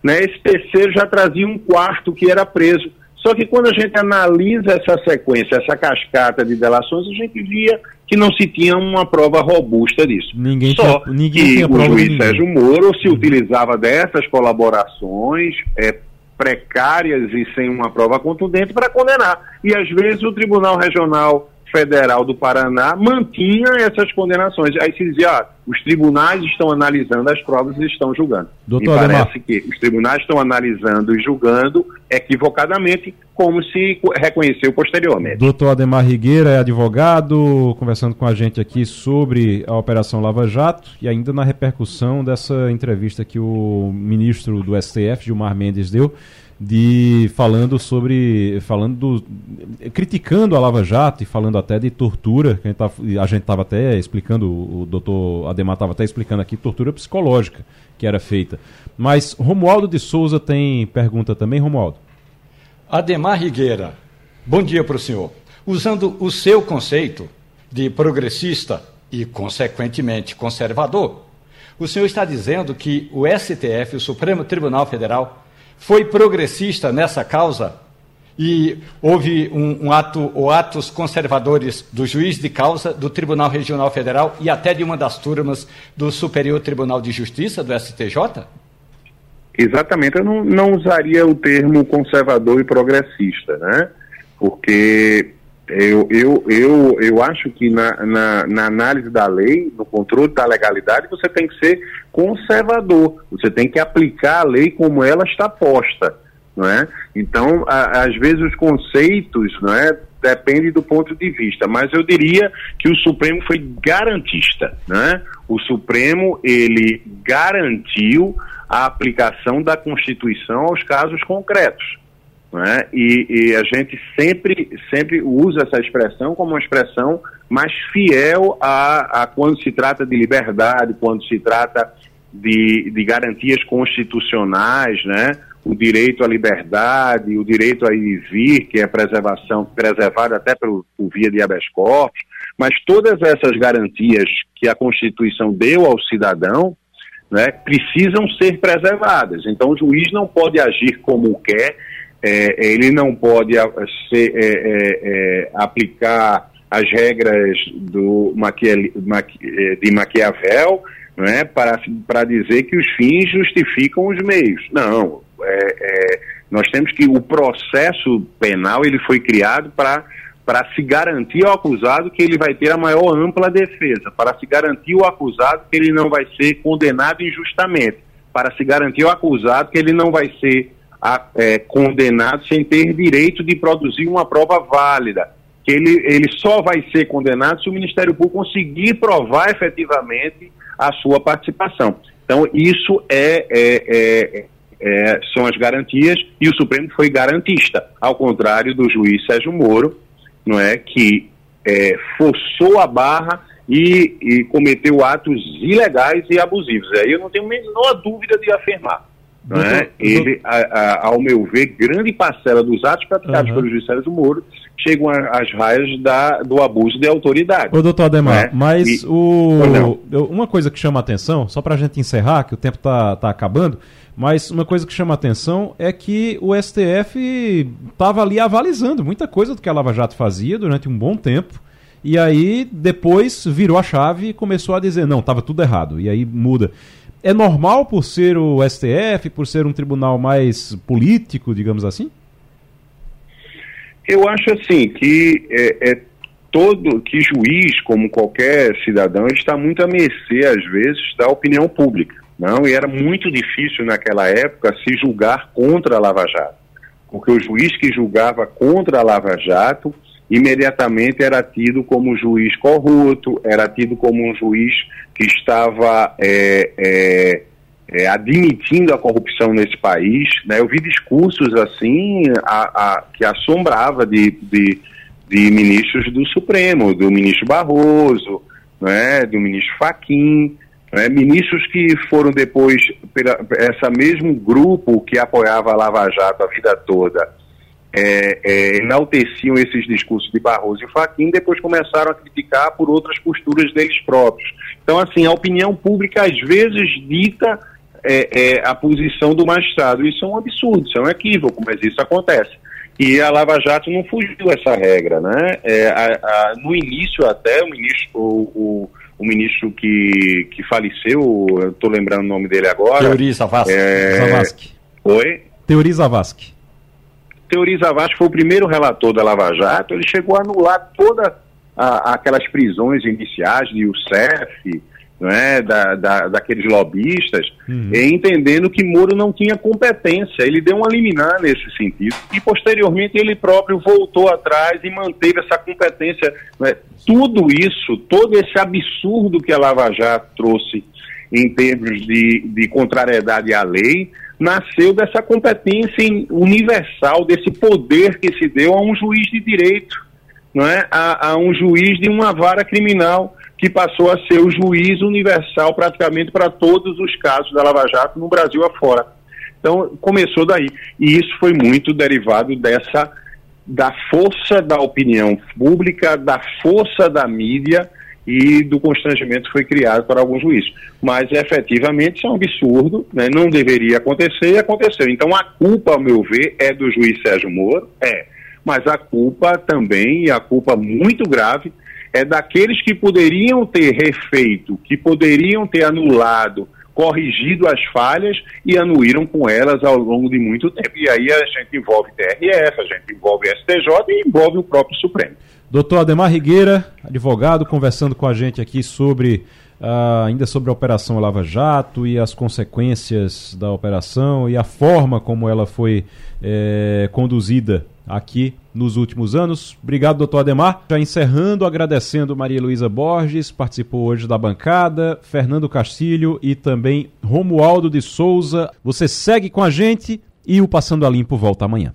Né? Esse terceiro já trazia um quarto que era preso. Só que quando a gente analisa essa sequência, essa cascata de delações, a gente via que não se tinha uma prova robusta disso. Ninguém Só tinha, ninguém que o juiz Sérgio Moro se uhum. utilizava dessas colaborações é, precárias e sem uma prova contundente para condenar. E às vezes o Tribunal Regional Federal do Paraná mantinha essas condenações. Aí se dizia, ah, os tribunais estão analisando as provas e estão julgando. Doutor e parece Ademar. que os tribunais estão analisando e julgando equivocadamente, como se reconheceu posteriormente. Doutor Ademar Rigueira é advogado, conversando com a gente aqui sobre a Operação Lava Jato e ainda na repercussão dessa entrevista que o ministro do STF, Gilmar Mendes, deu de falando sobre falando do, criticando a Lava Jato e falando até de tortura que a gente estava até explicando o doutor Ademar estava até explicando aqui tortura psicológica que era feita. Mas Romualdo de Souza tem pergunta também Romualdo? Ademar Rigueira bom dia para o senhor. Usando o seu conceito de progressista e consequentemente conservador o senhor está dizendo que o STF o Supremo Tribunal Federal foi progressista nessa causa e houve um, um ato ou atos conservadores do juiz de causa do Tribunal Regional Federal e até de uma das turmas do Superior Tribunal de Justiça do STJ? Exatamente, eu não, não usaria o termo conservador e progressista, né? Porque eu, eu, eu, eu acho que na, na, na, análise da lei, no controle da legalidade, você tem que ser conservador. Você tem que aplicar a lei como ela está posta. Não é? Então, a, às vezes, os conceitos não é, depende do ponto de vista, mas eu diria que o Supremo foi garantista. Né? O Supremo ele garantiu a aplicação da Constituição aos casos concretos. Né? E, e, a gente sempre, sempre usa essa expressão como uma expressão mais fiel a, a quando se trata de liberdade, quando se trata de, de garantias constitucionais, né? o direito à liberdade, o direito a ir e vir, que é preservação, preservado até por, por via de habeas corpus, mas todas essas garantias que a Constituição deu ao cidadão, né, precisam ser preservadas. Então, o juiz não pode agir como quer, é, ele não pode ser, é, é, é, aplicar as regras do é, de Maquiavel né, para, para dizer que os fins justificam os meios. Não, é, nós temos que o processo penal ele foi criado para para se garantir ao acusado que ele vai ter a maior ampla defesa, para se garantir ao acusado que ele não vai ser condenado injustamente, para se garantir ao acusado que ele não vai ser a, é, condenado sem ter direito de produzir uma prova válida. Que ele, ele só vai ser condenado se o Ministério Público conseguir provar efetivamente a sua participação. Então, isso é, é, é, é, são as garantias e o Supremo foi garantista, ao contrário do juiz Sérgio Moro, não é, que é, forçou a barra e, e cometeu atos ilegais e abusivos. Aí eu não tenho a menor dúvida de afirmar. Né? Ele, a, a, ao meu ver, grande parcela dos atos praticados uhum. pelo juiz Sérgio Moro chegam às raias da, do abuso de autoridade. Ô, doutor Ademar, né? mas e... o, uma coisa que chama a atenção, só para a gente encerrar, que o tempo está tá acabando, mas uma coisa que chama a atenção é que o STF estava ali avalizando muita coisa do que a Lava Jato fazia durante um bom tempo. E aí depois virou a chave e começou a dizer, não, estava tudo errado. E aí muda é normal por ser o STF, por ser um tribunal mais político, digamos assim? Eu acho assim que é, é todo que juiz, como qualquer cidadão, está muito a mercê às vezes da opinião pública, não? E era muito difícil naquela época se julgar contra a Lava Jato, porque o juiz que julgava contra a Lava Jato imediatamente era tido como juiz corrupto, era tido como um juiz que estava é, é, é, admitindo a corrupção nesse país. Né? Eu vi discursos assim a, a, que assombrava de, de, de, ministros do Supremo, do ministro Barroso, né? do ministro Faquim, né? ministros que foram depois, pela, essa mesmo grupo que apoiava a Lava Jato a vida toda, é, é, enalteciam esses discursos de Barroso e Fachin, depois começaram a criticar por outras posturas deles próprios. Então, assim, a opinião pública às vezes dita é, é, a posição do magistrado. Isso é um absurdo, isso é um equívoco, mas isso acontece. E a Lava Jato não fugiu essa regra, né? É, a, a, no início até, o ministro, o, o, o ministro que, que faleceu, estou lembrando o nome dele agora... Teori Zavascki. É... Oi? Teori Zavascki. Teori Zavascki foi o primeiro relator da Lava Jato, ele chegou a anular todas aquelas prisões iniciais de Youssef, é, da, da, daqueles lobistas, uhum. entendendo que Moro não tinha competência. Ele deu uma liminar nesse sentido e, posteriormente, ele próprio voltou atrás e manteve essa competência. É? Tudo isso, todo esse absurdo que a Lava Jato trouxe em termos de, de contrariedade à lei, nasceu dessa competência universal, desse poder que se deu a um juiz de direito, não é? a, a um juiz de uma vara criminal que passou a ser o juiz universal praticamente para todos os casos da Lava Jato no Brasil afora. Então, começou daí. E isso foi muito derivado dessa da força da opinião pública, da força da mídia e do constrangimento que foi criado para alguns juízes. Mas, efetivamente, isso é um absurdo, né? não deveria acontecer e aconteceu. Então, a culpa, ao meu ver, é do juiz Sérgio Moro, é. Mas a culpa também, e a culpa muito grave, é daqueles que poderiam ter refeito, que poderiam ter anulado, corrigido as falhas e anuíram com elas ao longo de muito tempo. E aí a gente envolve TRF, a gente envolve STJ e envolve o próprio Supremo. Doutor Ademar Rigueira, advogado, conversando com a gente aqui sobre Uh, ainda sobre a Operação Lava Jato e as consequências da operação e a forma como ela foi é, conduzida aqui nos últimos anos. Obrigado, doutor Ademar. Já encerrando, agradecendo Maria Luísa Borges, participou hoje da bancada, Fernando Castilho e também Romualdo de Souza. Você segue com a gente e o Passando a Limpo volta amanhã.